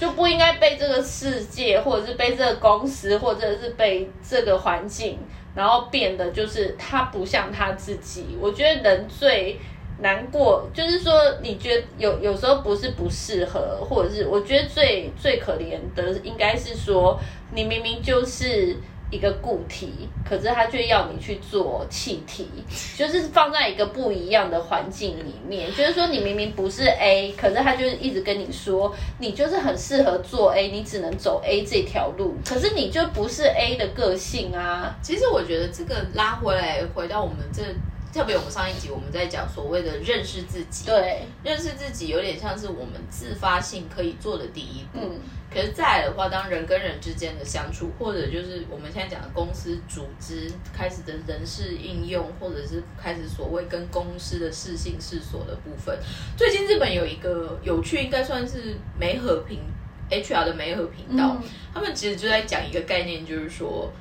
就不应该被这个世界，或者是被这个公司，或者是被这个环境，然后变得就是他不像他自己。我觉得人最难过，就是说你觉得有有时候不是不适合，或者是我觉得最最可怜的应该是说你明明就是。一个固体，可是他却要你去做气体，就是放在一个不一样的环境里面。就是说，你明明不是 A，可是他就是一直跟你说，你就是很适合做 A，你只能走 A 这条路。可是你就不是 A 的个性啊。其实我觉得这个拉回来，回到我们这。特别我们上一集我们在讲所谓的认识自己，对，认识自己有点像是我们自发性可以做的第一步。嗯，可是再来的话，当人跟人之间的相处，或者就是我们现在讲的公司组织开始的人事应用，或者是开始所谓跟公司的事性事所的部分，最近日本有一个有趣，应该算是媒和平 HR 的媒和频道，他们其实就在讲一个概念，就是说。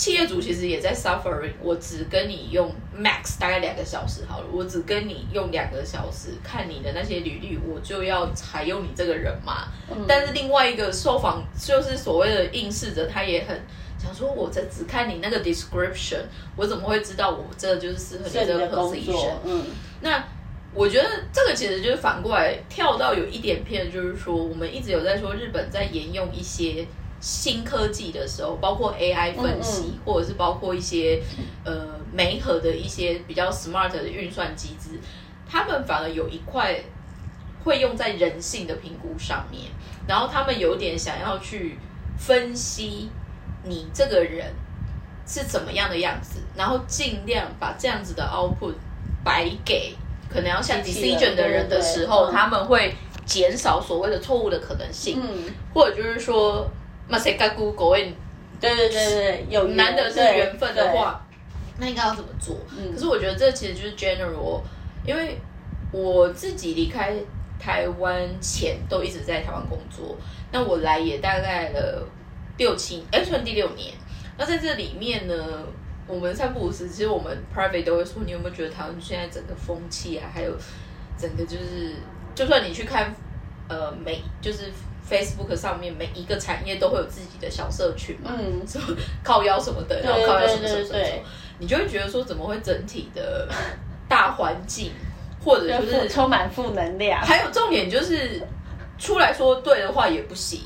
企业主其实也在 suffering，我只跟你用 max 大概两个小时好了，我只跟你用两个小时看你的那些履历，我就要采用你这个人嘛。但是另外一个受访就是所谓的应试者，他也很想说，我这只看你那个 description，我怎么会知道我这就是适合你这个 position？嗯，那我觉得这个其实就是反过来跳到有一点偏，就是说我们一直有在说日本在沿用一些。新科技的时候，包括 AI 分析，或者是包括一些呃媒合的一些比较 smart 的运算机制，他们反而有一块会用在人性的评估上面，然后他们有点想要去分析你这个人是怎么样的样子，然后尽量把这样子的 output 白给可能要下 decision 的人的时候，他们会减少所谓的错误的可能性，或者就是说。那谁该 Google？对对对对，有难得是缘分的话，那应该要怎么做？可是我觉得这其实就是 general，因为我自己离开台湾前都一直在台湾工作，那我来也大概了六七，哎，算第六年。那在这里面呢，我们三不五时，其实我们 private 都会说，你有没有觉得台湾现在整个风气啊，还有整个就是，就算你去看，呃，美就是。Facebook 上面每一个产业都会有自己的小社群嘛，什么靠腰什么的，然后靠腰什么什么什么，你就会觉得说怎么会整体的大环境或者就是充满负能量，还有重点就是出来说对的话也不行，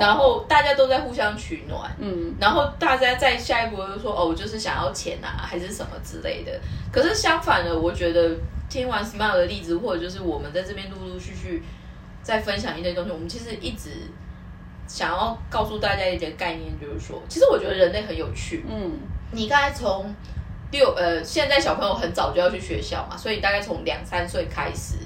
然后大家都在互相取暖，嗯，然后大家在下一步就说哦，我就是想要钱啊，还是什么之类的。可是相反的，我觉得听完 Smile 的例子，或者就是我们在这边陆陆续续。在分享一些东西，我们其实一直想要告诉大家一点概念，就是说，其实我觉得人类很有趣。嗯，你刚才从六呃，现在小朋友很早就要去学校嘛，所以大概从两三岁开始，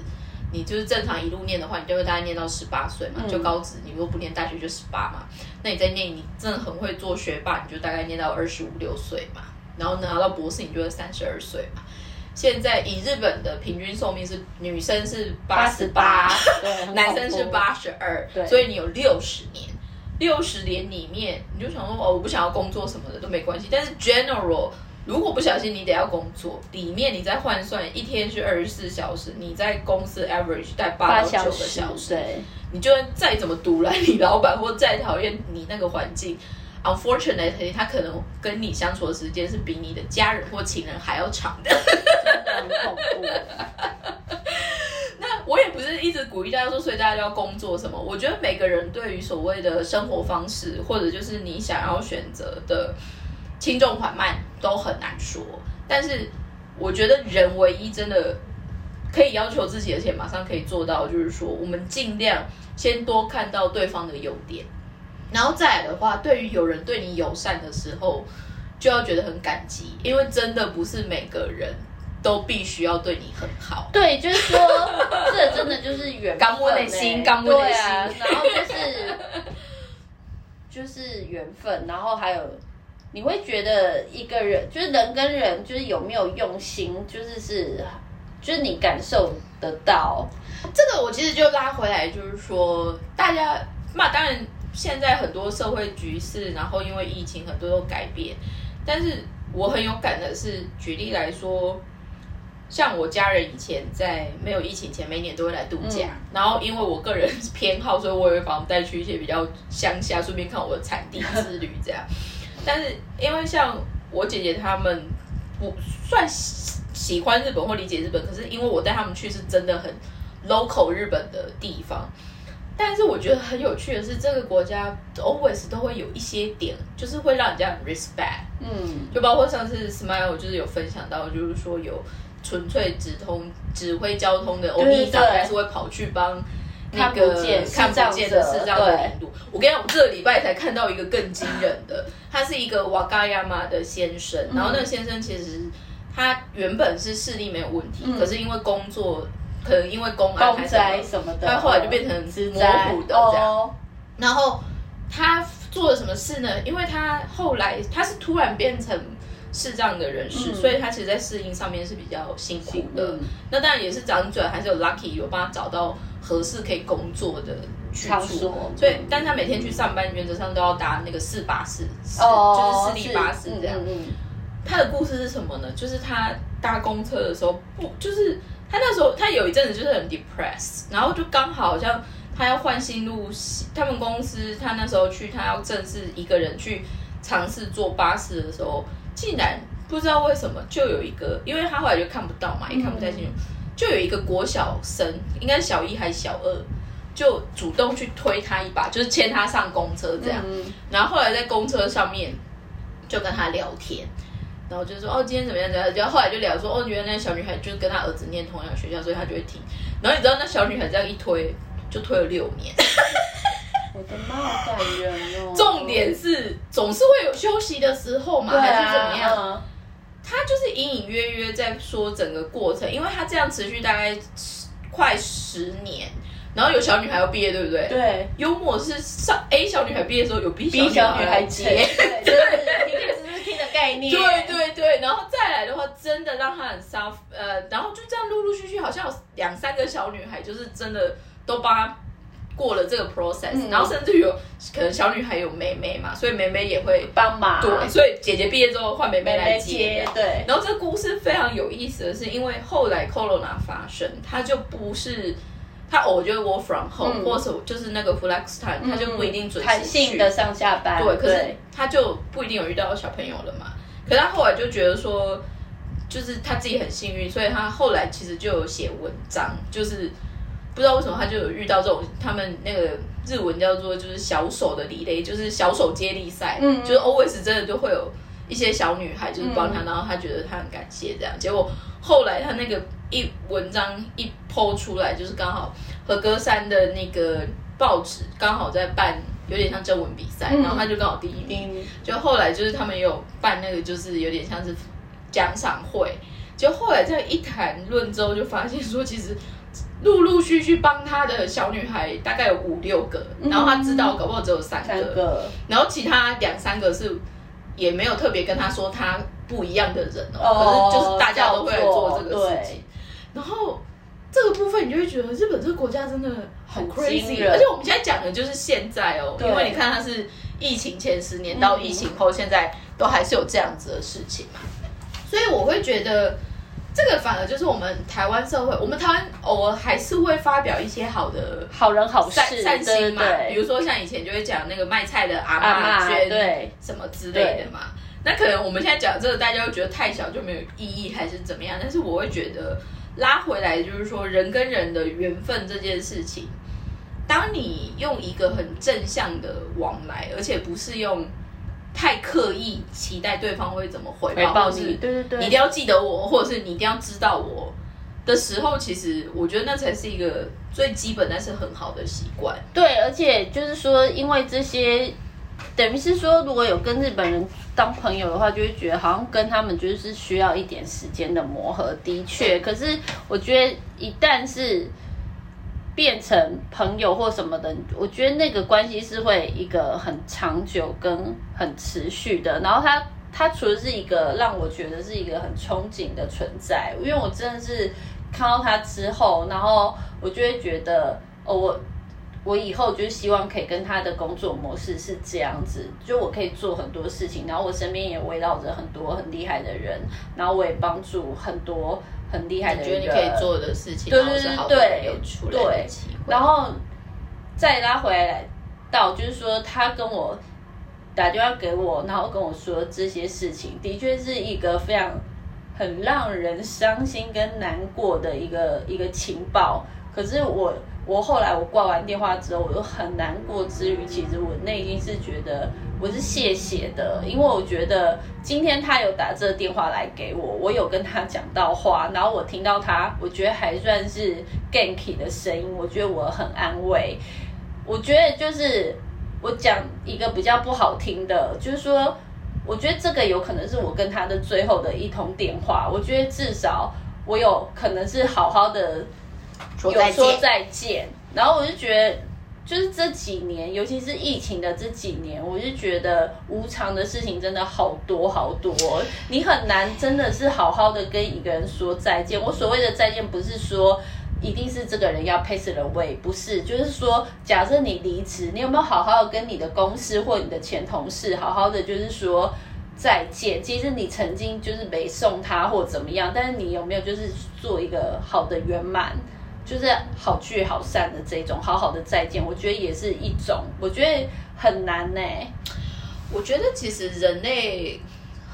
你就是正常一路念的话，你就会大概念到十八岁嘛，就高职。你如果不念大学就十八嘛，那你在念你真的很会做学霸，你就大概念到二十五六岁嘛，然后拿到博士你就会三十二岁嘛。现在以日本的平均寿命是女生是八十八，男生是八十二，所以你有六十年。六十年里面，你就想说哦，我不想要工作什么的都没关系。但是 general 如果不小心你得要工作，里面你再换算一天是二十四小时，你在公司 average 带八到九个小时，你就算再怎么毒来你老板或再讨厌你那个环境，unfortunately 他可能跟你相处的时间是比你的家人或情人还要长的，很恐怖。我也不是一直鼓励大家说，所以大家要工作什么？我觉得每个人对于所谓的生活方式，或者就是你想要选择的轻重缓慢，都很难说。但是我觉得人唯一真的可以要求自己，而且马上可以做到，就是说我们尽量先多看到对方的优点，然后再来的话，对于有人对你友善的时候，就要觉得很感激，因为真的不是每个人。都必须要对你很好，对，就是说，这真的就是缘分，我的心，刚我的心，然后就是 就是缘分，然后还有你会觉得一个人，就是人跟人，就是有没有用心，就是是，就是你感受得到。这个我其实就拉回来，就是说，大家那当然现在很多社会局势，然后因为疫情很多都改变，但是我很有感的是，举例来说。像我家人以前在没有疫情前，每年都会来度假。然后因为我个人偏好，所以我也会把我们带去一些比较乡下，顺便看我的产地之旅这样。但是因为像我姐姐他们不算喜欢日本或理解日本，可是因为我带他们去是真的很 local 日本的地方。但是我觉得很有趣的是，这个国家 always 都会有一些点，就是会让人家 respect。嗯，就包括上次 Smile 就是有分享到，就是说有。纯粹直通指挥交通的欧尼长还是会跑去帮那个看不见的是这样的领路。我跟你讲，我这个礼拜才看到一个更惊人的，他是一个瓦嘎亚马的先生。然后那个先生其实他原本是视力没有问题，可是因为工作可能因为公安还是什么的，他后来就变成模糊的这样。然后他做了什么事呢？因为他后来他是突然变成。视障的人士，所以他其实，在适应上面是比较辛苦的。那当然也是长准，还是有 lucky 有帮他找到合适可以工作的去处。所以，但他每天去上班，原则上都要搭那个四巴士，就是私立巴士这样。他的故事是什么呢？就是他搭公车的时候，不，就是他那时候他有一阵子就是很 depressed，然后就刚好好像他要换新路，他们公司他那时候去，他要正式一个人去尝试坐巴士的时候。竟然不知道为什么，就有一个，因为他后来就看不到嘛，也看不太清楚，就有一个国小生，应该小一还是小二，就主动去推他一把，就是牵他上公车这样。然后后来在公车上面就跟他聊天，然后就说哦今天怎么样怎么样，然后后来就聊说哦原来那小女孩就是跟他儿子念同样学校，所以他就会听。然后你知道那小女孩这样一推，就推了六年。我的妈，好感人哦！重点是总是会有休息的时候嘛，还是怎么样？他就是隐隐约约在说整个过程，因为他这样持续大概快十年，然后有小女孩要毕业，对不对？对。幽默是上 A 小女孩毕业的时候有 B 小女孩接，对，就是听听的概念。对对对，然后再来的话，真的让他很伤，呃，然后就这样陆陆续续，好像有两三个小女孩，就是真的都帮他。过了这个 process，然后甚至有可能小女孩有妹妹嘛，所以妹妹也会帮忙。对，所以姐姐毕业之后换妹妹来接。对。然后这个故事非常有意思的是，因为后来 corona 发生，他就不是他，我觉得 work from home 或者就是那个 flex time，他就不一定准时性的上下班。对，可是他就不一定有遇到小朋友了嘛。可是他后来就觉得说，就是他自己很幸运，所以他后来其实就有写文章，就是。不知道为什么他就有遇到这种，他们那个日文叫做就是小手的李雷，就是小手接力赛，嗯，就是 always 真的就会有一些小女孩就是帮他，然后他觉得他很感谢这样，结果后来他那个一文章一剖出来，就是刚好和歌山的那个报纸刚好在办有点像征文比赛，然后他就刚好第一名，就后来就是他们有办那个就是有点像是奖赏会，就后来这样一谈论之后，就发现说其实。陆陆续续帮他的小女孩大概有五六个，然后他知道搞不好只有三三个，然后其他两三个是也没有特别跟他说他不一样的人哦，哦可是就是大家都会来做这个事情，然后。这个部分你就会觉得日本这个国家真的很很 crazy，而且我们现在讲的就是现在哦，因为你看它是疫情前十年到疫情后，现在都还是有这样子的事情嘛，所以我会觉得这个反而就是我们台湾社会，我们台湾偶尔还是会发表一些好的好人好善事，善心嘛，比如说像以前就会讲那个卖菜的阿妈捐对什么之类的嘛。那可能我们现在讲这个，大家会觉得太小就没有意义，还是怎么样？但是我会觉得拉回来，就是说人跟人的缘分这件事情，当你用一个很正向的往来，而且不是用太刻意期待对方会怎么回报，回报或是你，对对对，你一定要记得我，或者是你一定要知道我的时候，其实我觉得那才是一个最基本但是很好的习惯。对，而且就是说，因为这些，等于是说，如果有跟日本人当朋友的话，就会觉得好像跟他们就是需要一点时间的磨合。的确，可是我觉得一旦是变成朋友或什么的，我觉得那个关系是会一个很长久跟很持续的。然后他他除了是一个让我觉得是一个很憧憬的存在，因为我真的是看到他之后，然后我就会觉得，哦，我我以后就希望可以跟他的工作模式是这样子，就我可以做很多事情，然后我身边也围绕着很多很厉害的人，然后我也帮助很多很厉害的人。觉得你可以做的事情，对然后是好的对有出来对的机会。然后再拉回来到，就是说他跟我打电话给我，然后跟我说这些事情，的确是一个非常很让人伤心跟难过的一个一个情报。可是我我后来我挂完电话之后，我又很难过之余，其实我内心是觉得我是谢谢的，因为我觉得今天他有打这个电话来给我，我有跟他讲到话，然后我听到他，我觉得还算是 Ganky 的声音，我觉得我很安慰。我觉得就是我讲一个比较不好听的，就是说，我觉得这个有可能是我跟他的最后的一通电话。我觉得至少我有可能是好好的有说再见，说再见，然后我就觉得。就是这几年，尤其是疫情的这几年，我就觉得无常的事情真的好多好多，你很难真的是好好的跟一个人说再见。我所谓的再见，不是说一定是这个人要 pass away，不是，就是说，假设你离职，你有没有好好的跟你的公司或你的前同事好好的，就是说再见？其实你曾经就是没送他或怎么样，但是你有没有就是做一个好的圆满？就是好聚好散的这种好好的再见，我觉得也是一种，我觉得很难呢、我觉得其实人类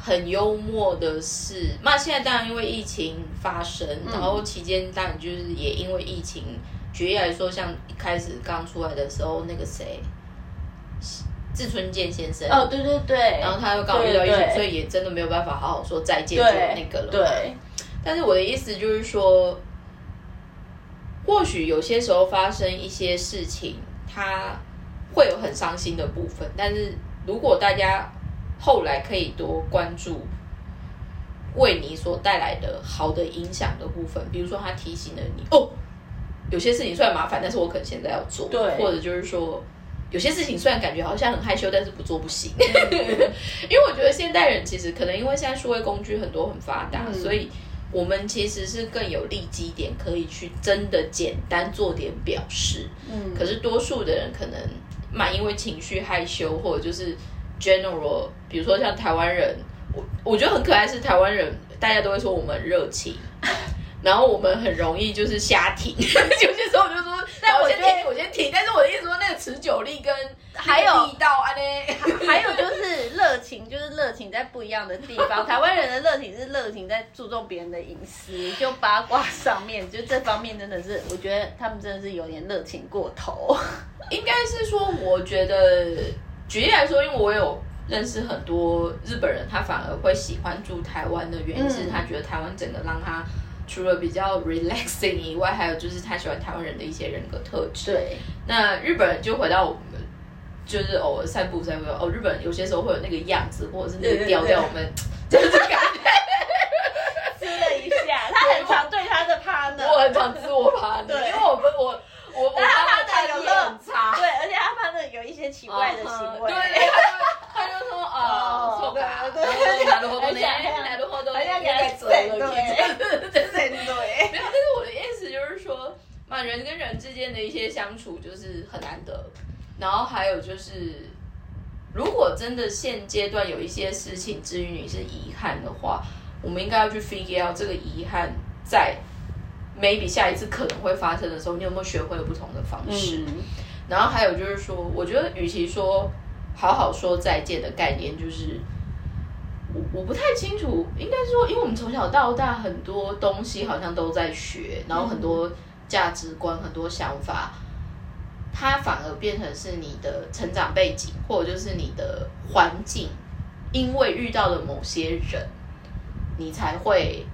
很幽默的是，那现在当然因为疫情发生，然后期间当然就是也因为疫情，举例来说，像一开始刚出来的时候，那个谁，志村健先生，哦，对对对，然后他又刚好遇到疫情，对对所以也真的没有办法好好说再见，就那个了嘛。对，但是我的意思就是说，或许有些时候发生一些事情，它会有很伤心的部分。但是如果大家后来可以多关注为你所带来的好的影响的部分，比如说他提醒了你哦，有些事情虽然麻烦，但是我可能现在要做，对或者就是说。有些事情虽然感觉好像很害羞，但是不做不行。因为我觉得现代人其实可能因为现在数位工具很多很发达，嗯所以我们其实是更有利基点可以去真的简单做点表示。嗯，可是多数的人可能蛮因为情绪害羞，或者就是 general，比如说像台湾人，我我觉得很可爱是台湾人，大家都会说我们热情。然后我们很容易就是瞎停，有些时候我就说，但我觉得好先停，我先停。但是我的意思说，那个持久力跟还有那个力道啊呢，还有就是热情，就是热情在不一样的地方。台湾人的热情是热情在注重别人的隐私，就八卦上面，就这方面真的是，我觉得他们真的是有点热情过头。应该是说，我觉得举例来说，因为我有认识很多日本人，他反而会喜欢住台湾的原因是嗯他觉得台湾整个让他除了比较 relaxing 以外，还有就是他喜欢台湾人的一些人格特质。对，那日本人就回到我们，就是偶尔散步散步，哦，日本人有些时候会有那个样子，或者是那个调调，我们，就是感觉，了一下，他很常对他的 partner。我很常自我 partner。因为我不我，我，我帮他带了乐子。因为 些奇怪的行为。对对，他就说哦，そうか，なるほどね，なるほどね，应该做了，对对对，没有，但是我的意思就是说，嘛，人跟人之间的一些相处就是很难得，然后还有就是，如果真的现阶段有一些事情至于你是遗憾的话，我们应该要去 figure out 这个遗憾在。maybe 下一次可能会发生的时候，你有没有学会了不同的方式？ 然后还有就是说，我觉得与其说好好说再见的概念，就是我我不太清楚，应该说，因为我们从小到大很多东西好像都在学，然后很多价值观、很多想法，它反而变成是你的成长背景，或者就是你的环境，因为遇到了某些人，你才会。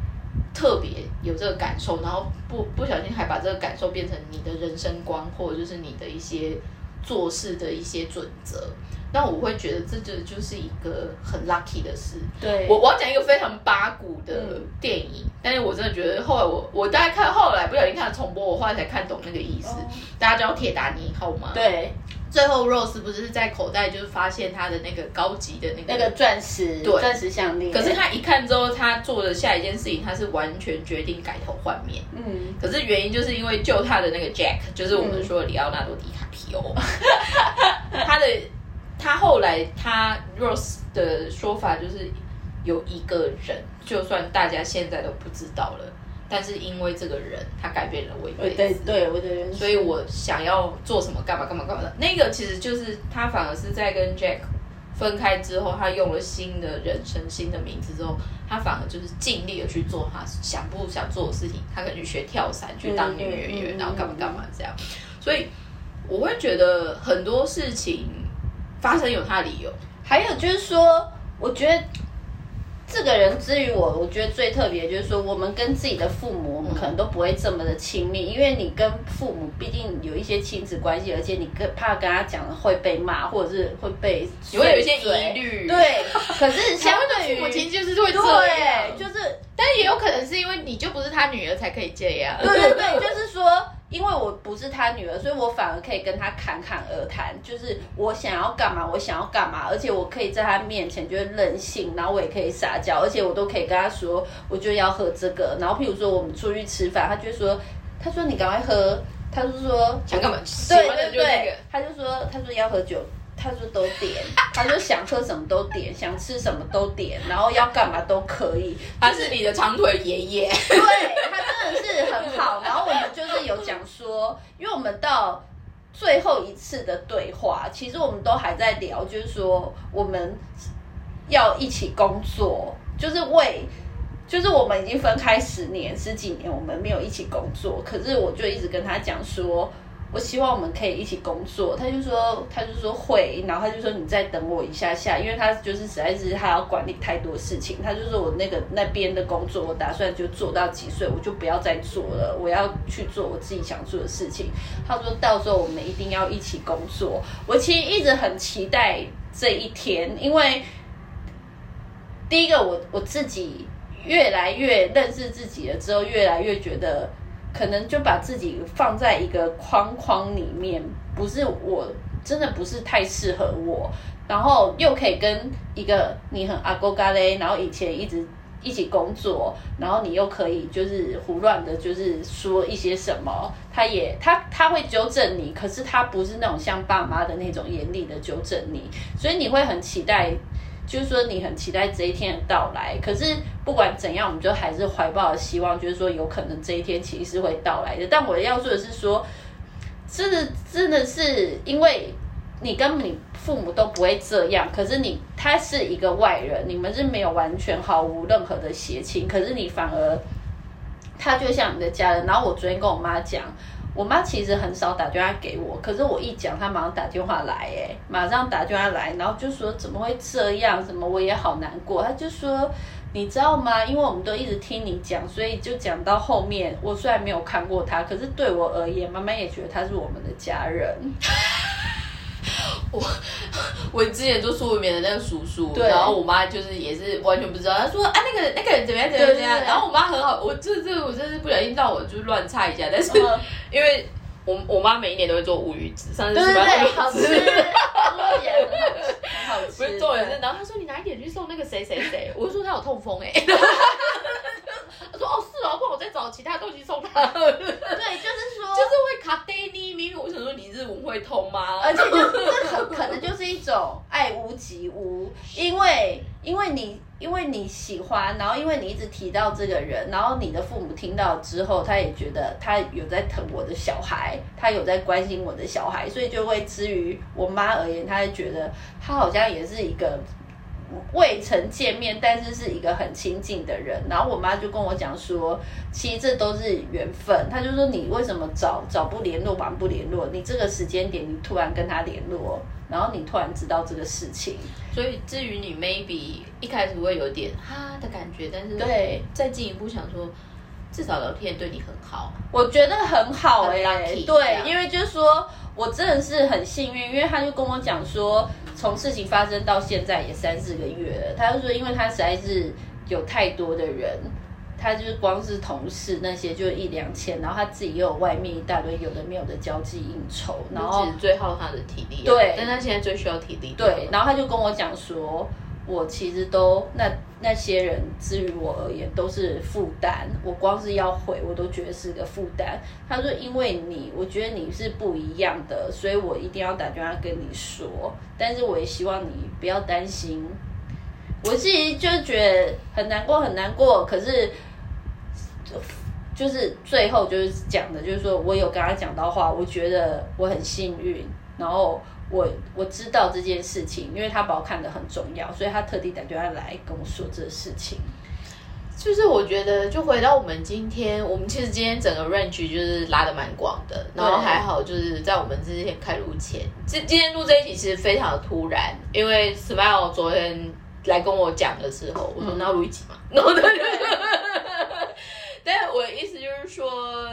特别有这个感受，然后不不小心还把这个感受变成你的人生观，或者就是你的一些做事的一些准则。那我会觉得这就就是一个很 lucky 的事。对我我要讲一个非常八股的电影，但是我真的觉得后来我我大概看后来不小心看了重播，我后来才看懂那个意思。大家知道铁达尼号吗？对。最后，Rose 不是在口袋就是发现他的那个高级的那个那个钻石，对，钻石项链。可是他一看之后，他做的下一件事情，他是完全决定改头换面。嗯，可是原因就是因为救他的那个 Jack，就是我们说的里奥纳多·迪卡皮欧，他的他后来他 Rose 的说法就是有一个人，就算大家现在都不知道了。但是因为这个人，他改变了我一辈子，对对，我的人所以我想要做什么，干嘛干嘛干嘛的。那个其实就是他反而是在跟 Jack 分开之后，他用了新的人生、新的名字之后，他反而就是尽力的去做他想不想做的事情。他可能去学跳伞，去当女演员，然后干嘛干嘛这样。所以我会觉得很多事情发生有他的理由。还有就是说，我觉得。这个人之于我，我觉得最特别就是说，我们跟自己的父母，我们可能都不会这么的亲密，因为你跟父母毕竟有一些亲子关系，而且你跟怕跟他讲会被骂，或者是会被会有一些疑虑。对，可是相对于父亲就是会这样，就是，但也有可能是因为你就不是他女儿才可以这样。对对对，就是说。因为我不是他女儿，所以我反而可以跟他侃侃而谈，就是我想要干嘛，我想要干嘛，而且我可以在他面前就是任性，然后我也可以撒娇，而且我都可以跟他说，我就要喝这个。然后譬如说我们出去吃饭，他就说，他说你赶快喝，他就说想干嘛？对对对，他就说他说要喝酒。他说都点，他说想喝什么都点，想吃什么都点，然后要干嘛都可以。他是你的长腿爷爷，对他真的是很好。然后我们就是有讲说，因为我们到最后一次的对话，其实我们都还在聊，就是说我们要一起工作，就是为，就是我们已经分开十年十几年，我们没有一起工作，可是我就一直跟他讲说。我希望我们可以一起工作，他就说，他就说会，然后他就说你再等我一下下，因为他就是实在是他要管理太多事情，他就说我那个那边的工作，我打算就做到几岁，我就不要再做了，我要去做我自己想做的事情。他说到时候我们一定要一起工作，我其实一直很期待这一天，因为第一个我我自己越来越认识自己了之后，越来越觉得。可能就把自己放在一个框框里面，不是我真的不是太适合我，然后又可以跟一个你很阿哥嘎嘞，然后以前一直一起工作，然后你又可以就是胡乱的，就是说一些什么，他也他他会纠正你，可是他不是那种像爸妈的那种严厉的纠正你，所以你会很期待。就是说，你很期待这一天的到来，可是不管怎样，我们就还是怀抱希望，就是说，有可能这一天其实是会到来的。但我要说的是，说，真的真的是因为你跟你父母都不会这样，可是你他是一个外人，你们是没有完全毫无任何的邪情，可是你反而他就像你的家人。然后我昨天跟我妈讲。我妈其实很少打电话给我，可是我一讲，她马上打电话来，哎，马上打电话来，然后就说怎么会这样？什么我也好难过。她就说，你知道吗？因为我们都一直听你讲，所以就讲到后面，我虽然没有看过她，可是对我而言，妈妈也觉得她是我们的家人。我我之前做苏文棉的那个叔叔，然后我妈就是也是完全不知道，她说啊那个那个人怎么样怎么样怎么样，然后我妈很好，我这这我真是不小心让我就乱猜一下，但是因为我我妈每一年都会做乌鱼子，上次吃，好吃，好吃。不是重点是，然后她说你哪一点去送那个谁谁谁，我就说他有痛风哎、他说哦是哦，不然我再找其他东西送他。就是说，就是说，会卡 daily 明明我想说你日文会痛吗？而且就是可能就是一种爱屋及乌，因为因为你因为你喜欢，然后因为你一直提到这个人，然后你的父母听到之后，他也觉得他有在疼我的小孩，他有在关心我的小孩，所以就会至于我妈而言，她会觉得他好像也是一个。未曾见面，但是是一个很亲近的人。然后我妈就跟我讲说，其实这都是缘分。她就说你为什么早早不联络，晚不联络？你这个时间点，你突然跟他联络，然后你突然知道这个事情，所以至于你 maybe 一开始会有点哈的感觉，但是对，再进一步想说，至少聊天对你很好。我觉得很好很哎、对，因为就是说我真的是很幸运，因为他就跟我讲说，从事情发生到现在也三四个月了，他就说，因为他实在是有太多的人。他就是光是同事那些就一两千，然后他自己又有外面一大堆有的没有的交际应酬，然后其实最耗他的体力、啊，对但他现在最需要体力。对，，然后他就跟我讲说，我其实都那那些人，至于我而言都是负担，我光是要回我都觉得是个负担。他说，因为你，我觉得你是不一样的，所以我一定要打电话跟你说，但是我也希望你不要担心。我自己就觉得很难过，很难过，可是。就是最后就是讲的，就是说我有跟他讲到话，我觉得我很幸运，然后我我知道这件事情，因为他把我看得很重要，所以他特地打电话来跟我说这个事情。就是我觉得，就回到我们今天，我们其实今天整个 range 就是拉的蛮广的，然后还好就是在我们之前开录前，今今天录这一集其实非常的突然，因为 Smile 昨天来跟我讲的时候，我说那要录一集嘛，然后他就，但我的意思就是说。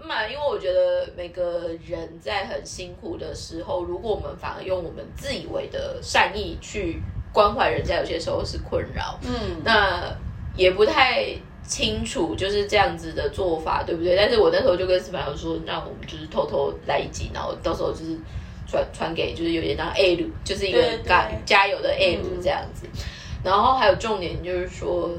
嘛，因为我觉得每个人在很辛苦的时候，如果我们反而用我们自以为的善意去关怀人家，有些时候是困扰。嗯，那也不太清楚就是这样子的做法，对不对？但是我那时候就跟司马友说，那我们就是偷偷来一集，然后到时候就是传传给，就是有点当 A 路，就是一个加加油的 A 路嗯这样子。然后还有重点就是说，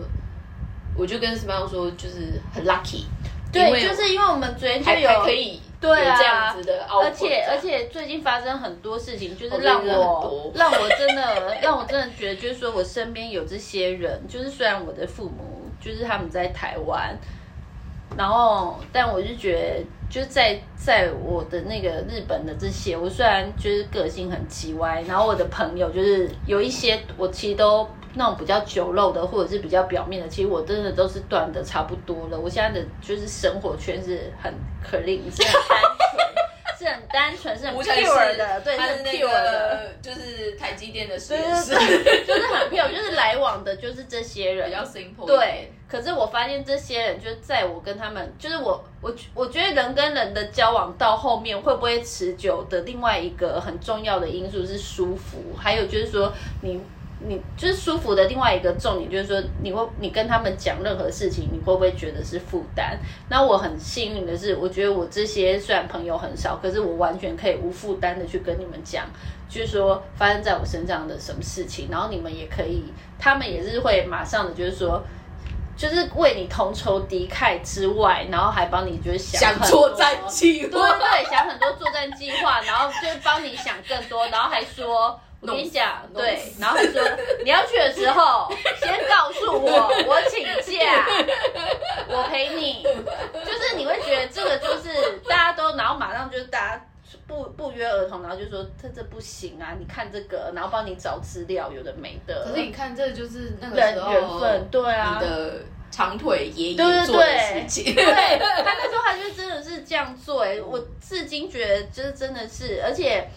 我就跟 Smile 说，就是很 lucky，对，就是因为我们昨天就还有可以对啊这样子的而且而且最近发生很多事情，就是哦让我多让我真的让我真的觉得，就是说我身边有这些人，就是虽然我的父母就是他们在台湾，然后但我就觉得就是在在我的那个日本的这些，我虽然就是个性很奇歪，然后我的朋友就是有一些我其实都。那种比较酒肉的，或者是比较表面的，其实我真的都是断的差不多了。我现在的就是生活圈是很 clean，是很单纯，是很单纯，是很吴承是 pure 的，对，是那 pure 的。个就是台积电的实对验室，就是很 pure，就是来往的，就是这些人比较 simple 对，可是我发现这些人，就是在我跟他们，就是我我我觉得人跟人的交往到后面会不会持久的另外一个很重要的因素是舒服，还有就是说你。你就是舒服的另外一个重点，就是说你会你跟他们讲任何事情，你会不会觉得是负担？那我很幸运的是，我觉得我这些虽然朋友很少，可是我完全可以无负担的去跟你们讲，就是说发生在我身上的什么事情，然后你们也可以，他们也是会马上的就是说。就是为你同仇敌忾之外，然后还帮你就是想想很多作战计对划，对对，想很多作战计划，然后就帮你想更多，然后还说，我跟你讲，对，然后他说 你要去的时候先告诉我，我请假，我陪你，就是你会觉得这个就是大家都，然后马上就是大家。不不约而同，然后就说这这不行啊！你看这个，然后帮你找资料，有的没的。可是你看，这就是那个时候缘分，对啊，你的长腿爷爷对对做的对事情。对，他那时候他就真的是这样做、哎，我至今觉得就是真的是，而且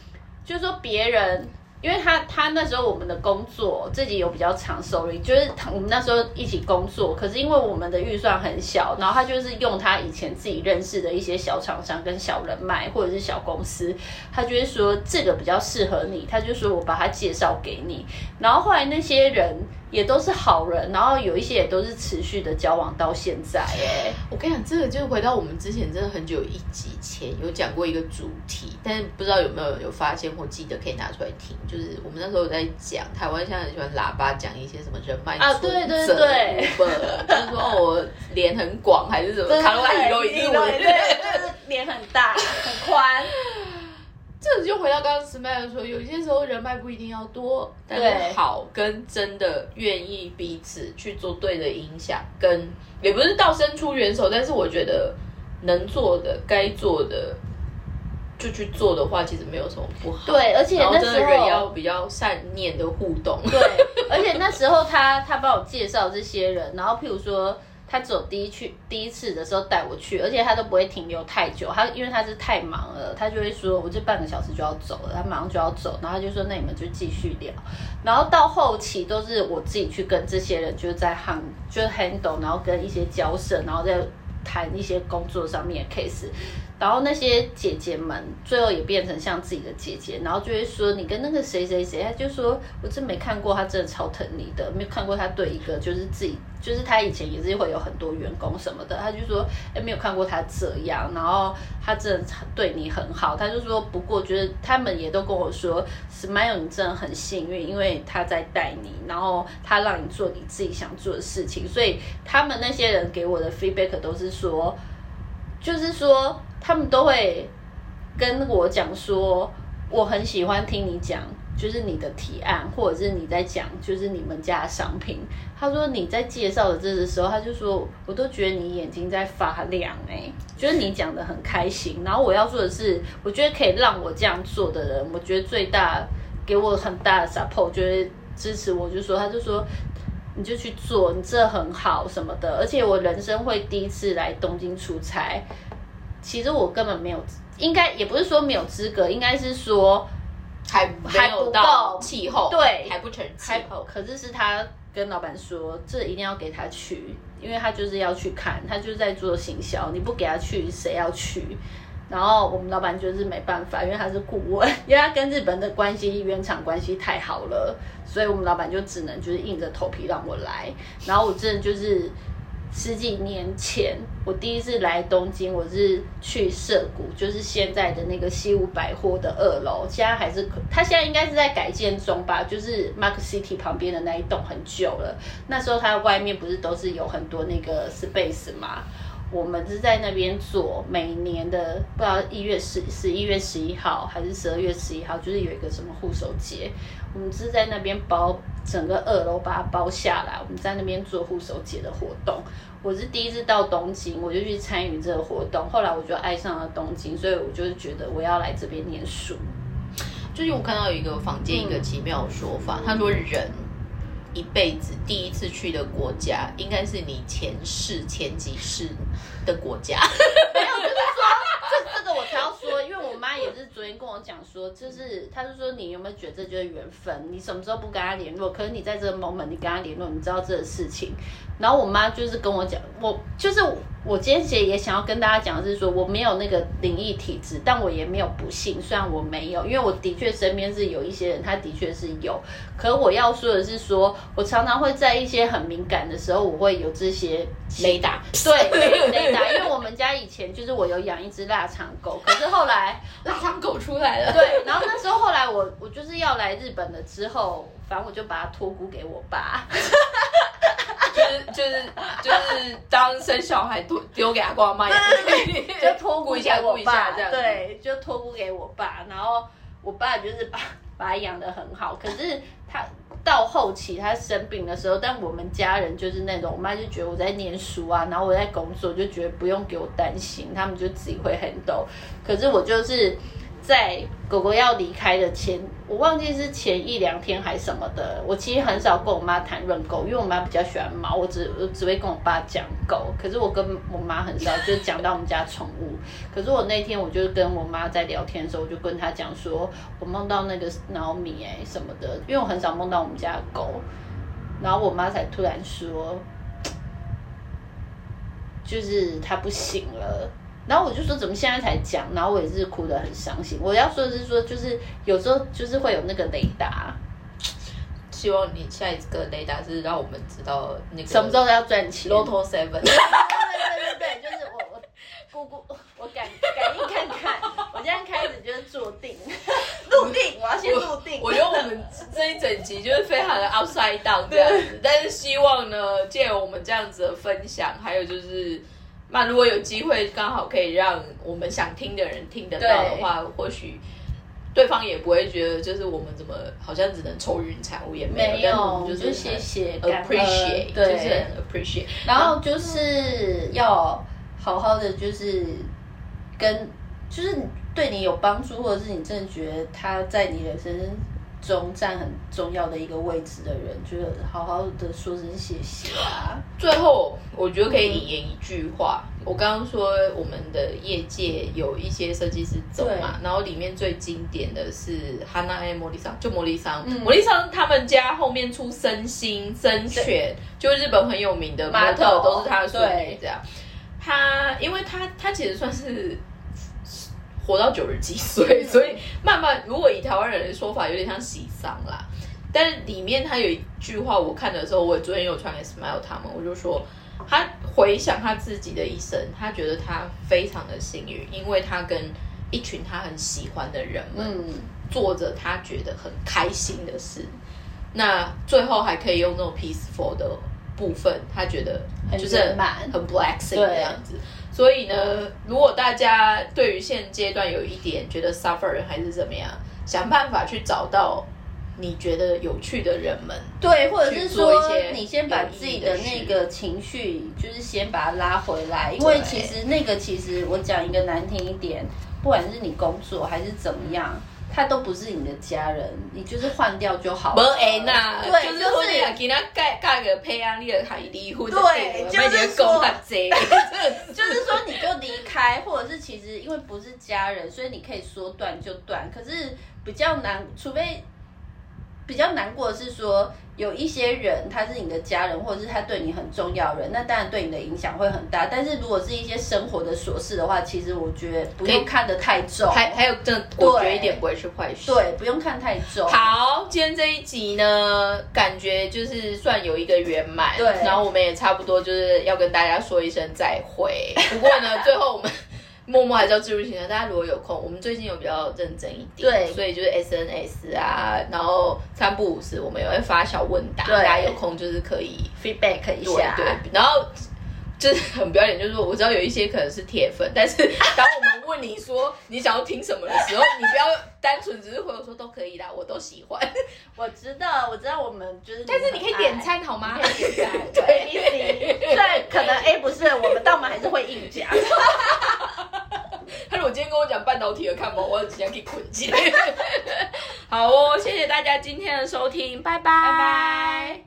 就是说别人。因为他他那时候我们的工作自己有比较长收入，就是我们那时候一起工作，可是因为我们的预算很小，然后他就是用他以前自己认识的一些小厂商跟小人脉或者是小公司，他就会说这个比较适合你，他就说我把他介绍给你，然后后来那些人也都是好人，然后有一些也都是持续的交往到现在。哎，我跟你讲，这个就回到我们之前真的很久一集前有讲过一个主题，但是不知道有没有有发现或记得可以拿出来听。就是我们那时候在讲台湾现在很喜欢喇叭讲一些什么人脉啊，对对对，就是说我脸很广还是什么，卡罗拉语都一定我，就是脸很大很宽。这就回到刚刚 Smile 说，有些时候人脉不一定要多，但是好跟真的愿意彼此去做对的影响，跟也不是到伸出援手，但是我觉得能做的、该做的就去做的话，其实没有什么不好。对，而且那时候人要比较善念的互动。对，而且那时候他他帮我介绍这些人，然后譬如说。他只有第一去第一次的时候带我去，而且他都不会停留太久。他因为他是太忙了，他就会说：“我这半个小时就要走了。”他马上就要走，然后他就说：“那你们就继续聊。”然后到后期都是我自己去跟这些人就是在 hand 就是 handle，然后跟一些交涉，然后再谈一些工作上面的 case。然后那些姐姐们最后也变成像自己的姐姐，然后就会说你跟那个谁谁谁，他就说我真没看过他真的超疼你的，没有看过他对一个就是自己，就是他以前也是会有很多员工什么的，他就说哎没有看过他这样，然后他真的对你很好，他就说不过觉得他们也都跟我说，Smile 你真的很幸运，因为他在带你，然后他让你做你自己想做的事情，所以他们那些人给我的 feedback 都是说，就是说。他们都会跟我讲说，我很喜欢听你讲，就是你的提案，或者是你在讲，就是你们家的商品。他说你在介绍的这个时候，他就说，我都觉得你眼睛在发亮，哎，觉得你讲的很开心。然后我要做的是，我觉得可以让我这样做的人，我觉得最大给我很大的 support，就是支持我，就说他就说，你就去做，你这很好什么的。而且我人生会第一次来东京出差。其实我根本没有，应该也不是说没有资格，应该是说还还不到气候，对，还不成气候。可是是他跟老板说，这一定要给他去，因为他就是要去看，他就是在做行销，你不给他去，谁要去？然后我们老板就是没办法，因为他是顾问，因为他跟日本的关系原厂关系太好了，所以我们老板就只能就是硬着头皮让我来。然后我真的就是。十几年前，我第一次来东京，我是去涩谷，就是现在的那个西武百货的二楼，现在还是，它现在应该是在改建中吧，就是 Mark City 旁边的那一栋很久了。那时候它外面不是都是有很多那个 space 吗？我们是在那边做，每年的不知道一月十十一月十一号还是十二月十一号，就是有一个什么护手节，我们是在那边包。整个二楼把它包下来，我们在那边做护手节的活动。我是第一次到东京，我就去参与这个活动。后来我就爱上了东京，所以我就觉得我要来这边念书。最近我看到一个坊间一个奇妙的说法，他说人一辈子第一次去的国家，应该是你前世前几世的国家。没有，就是说这这个我才要说，因为我妈也是昨天跟我讲说，就是他就说你有没有觉得这就是缘分？你什么时候不跟他联络？可是你在这个 moment 你跟他联络，你知道这个事情。然后我妈就是跟我讲，我就是我今天其实也想要跟大家讲的是说，我没有那个灵异体质，但我也没有不幸。虽然我没有，因为我的确身边是有一些人，他的确是有。可我要说的是，说我常常会在一些很敏感的时候，我会有这些雷达。对，有雷达。因为我们家以前就是我有养一只腊肠狗，可是后来 腊肠狗出来了。对，然后那时候后来我我就是要来日本了之后，反正我就把它托孤给我爸。就是就是生小孩丢丢给阿公阿妈，就托孤一下我爸，这 样对，就托孤给我爸。然后我爸就是把把他养的很好，可是他到后期他生病的时候，但我们家人就是那种，我妈就觉得我在念书啊，然后我在工作，就觉得不用给我担心，他们就自己会很抖。可是我就是。在狗狗要离开的前，我忘记是前一两天还什么的。我其实很少跟我妈谈论狗，因为我妈比较喜欢猫，我只只会跟我爸讲狗。可是我跟我妈很少，就讲到我们家宠物。可是我那天我就跟我妈在聊天的时候，我就跟她讲说，我梦到那个脑米哎什么的，因为我很少梦到我们家狗。然后我妈才突然说，就是它不行了。然后我就说怎么现在才讲，然后我也是哭得很伤心。我要说的是说，就是有时候就是会有那个雷达，希望你下一个雷达是让我们知道那个什么时候要赚钱。Lotto Seven。对对对对，就是我我姑姑，我感感应看看，我现在开始就是注定 入定，我要先入定。我觉得我们这一整集就是非常的 upside down 这样子，但是希望呢，借由我们这样子的分享，还有就是，那如果有机会刚好可以让我们想听的人听得到的话，或许。对方也不会觉得，就是我们怎么好像只能抽云彩，我也没有，没有但我们就是谢谢 appreciate，对就是很 appreciate。然后就是要好好的，就是跟就是对你有帮助，或者是你真的觉得他在你人生中占很重要的一个位置的人，就是好好的说声谢谢啊。最后，我觉得可以引言一句话。我刚刚说我们的业界有一些设计师走嘛，然后里面最经典的是 Hana A 茉莉桑，就茉莉桑，嗯茉莉桑他们家后面出森星、森犬，就日本很有名的模特头都是他的孙女对这样。他因为他他其实算是活到九十几岁，所以慢慢如果以台湾人的说法，有点像喜丧啦。但是里面他有一句话，我看的时候，我昨天有传给 Smile 他们，我就说他回想他自己的一生，他觉得他非常的幸运，因为他跟一群他很喜欢的人们嗯，做着他觉得很开心的事，那最后还可以用那种 peaceful 的部分，他觉得很就是很 blessing 对。这样子。所以呢，如果大家对于现阶段有一点觉得 suffer 还是怎么样，想办法去找到你觉得有趣的人们，对，或者是说你先把自己的的那个情绪，就是先把它拉回来，因为其实那个其实我讲一个难听一点，不管是你工作还是怎么样。他都不是你的家人，你就是换掉就好了。没缘呐，对，就是你若今仔嫁嫁个配啊，你的还离婚，对就就是讲说 就是说你就离开，或者是其实因为不是家人，所以你可以说断就断。可是比较难，除非比较难过的是说，有一些人他是你的家人，或者是他对你很重要的人，那当然对你的影响会很大。但是如果是一些生活的琐事的话，其实我觉得不用看得太重，还还有这，我觉得一点不会是坏事。对，不用看太重。好，今天这一集呢，感觉就是算有一个圆满，对然后我们也差不多就是要跟大家说一声再会。不过呢，最后我们默默还是要自入行程，大家如果有空，我们最近有比较认真一点，对。所以就是 S N S 啊，然后三不五时我们也会发小问答，对。大家有空就是可以 feedback 一对下，对，然后就是很不要脸，就是说我知道有一些可能是铁粉，但是 当我们问你说你想要听什么的时候，你不要单纯只是回我说都可以啦，我都喜欢。我知道，我知道我们就是，但是你可以点餐好吗？可以点餐，对，easy。虽然可能 A 不是我们，但我们还是会硬讲。他如果今天跟我讲半导体的看法，我直接可以捆起来。好哦，谢谢大家今天的收听，拜拜，拜拜。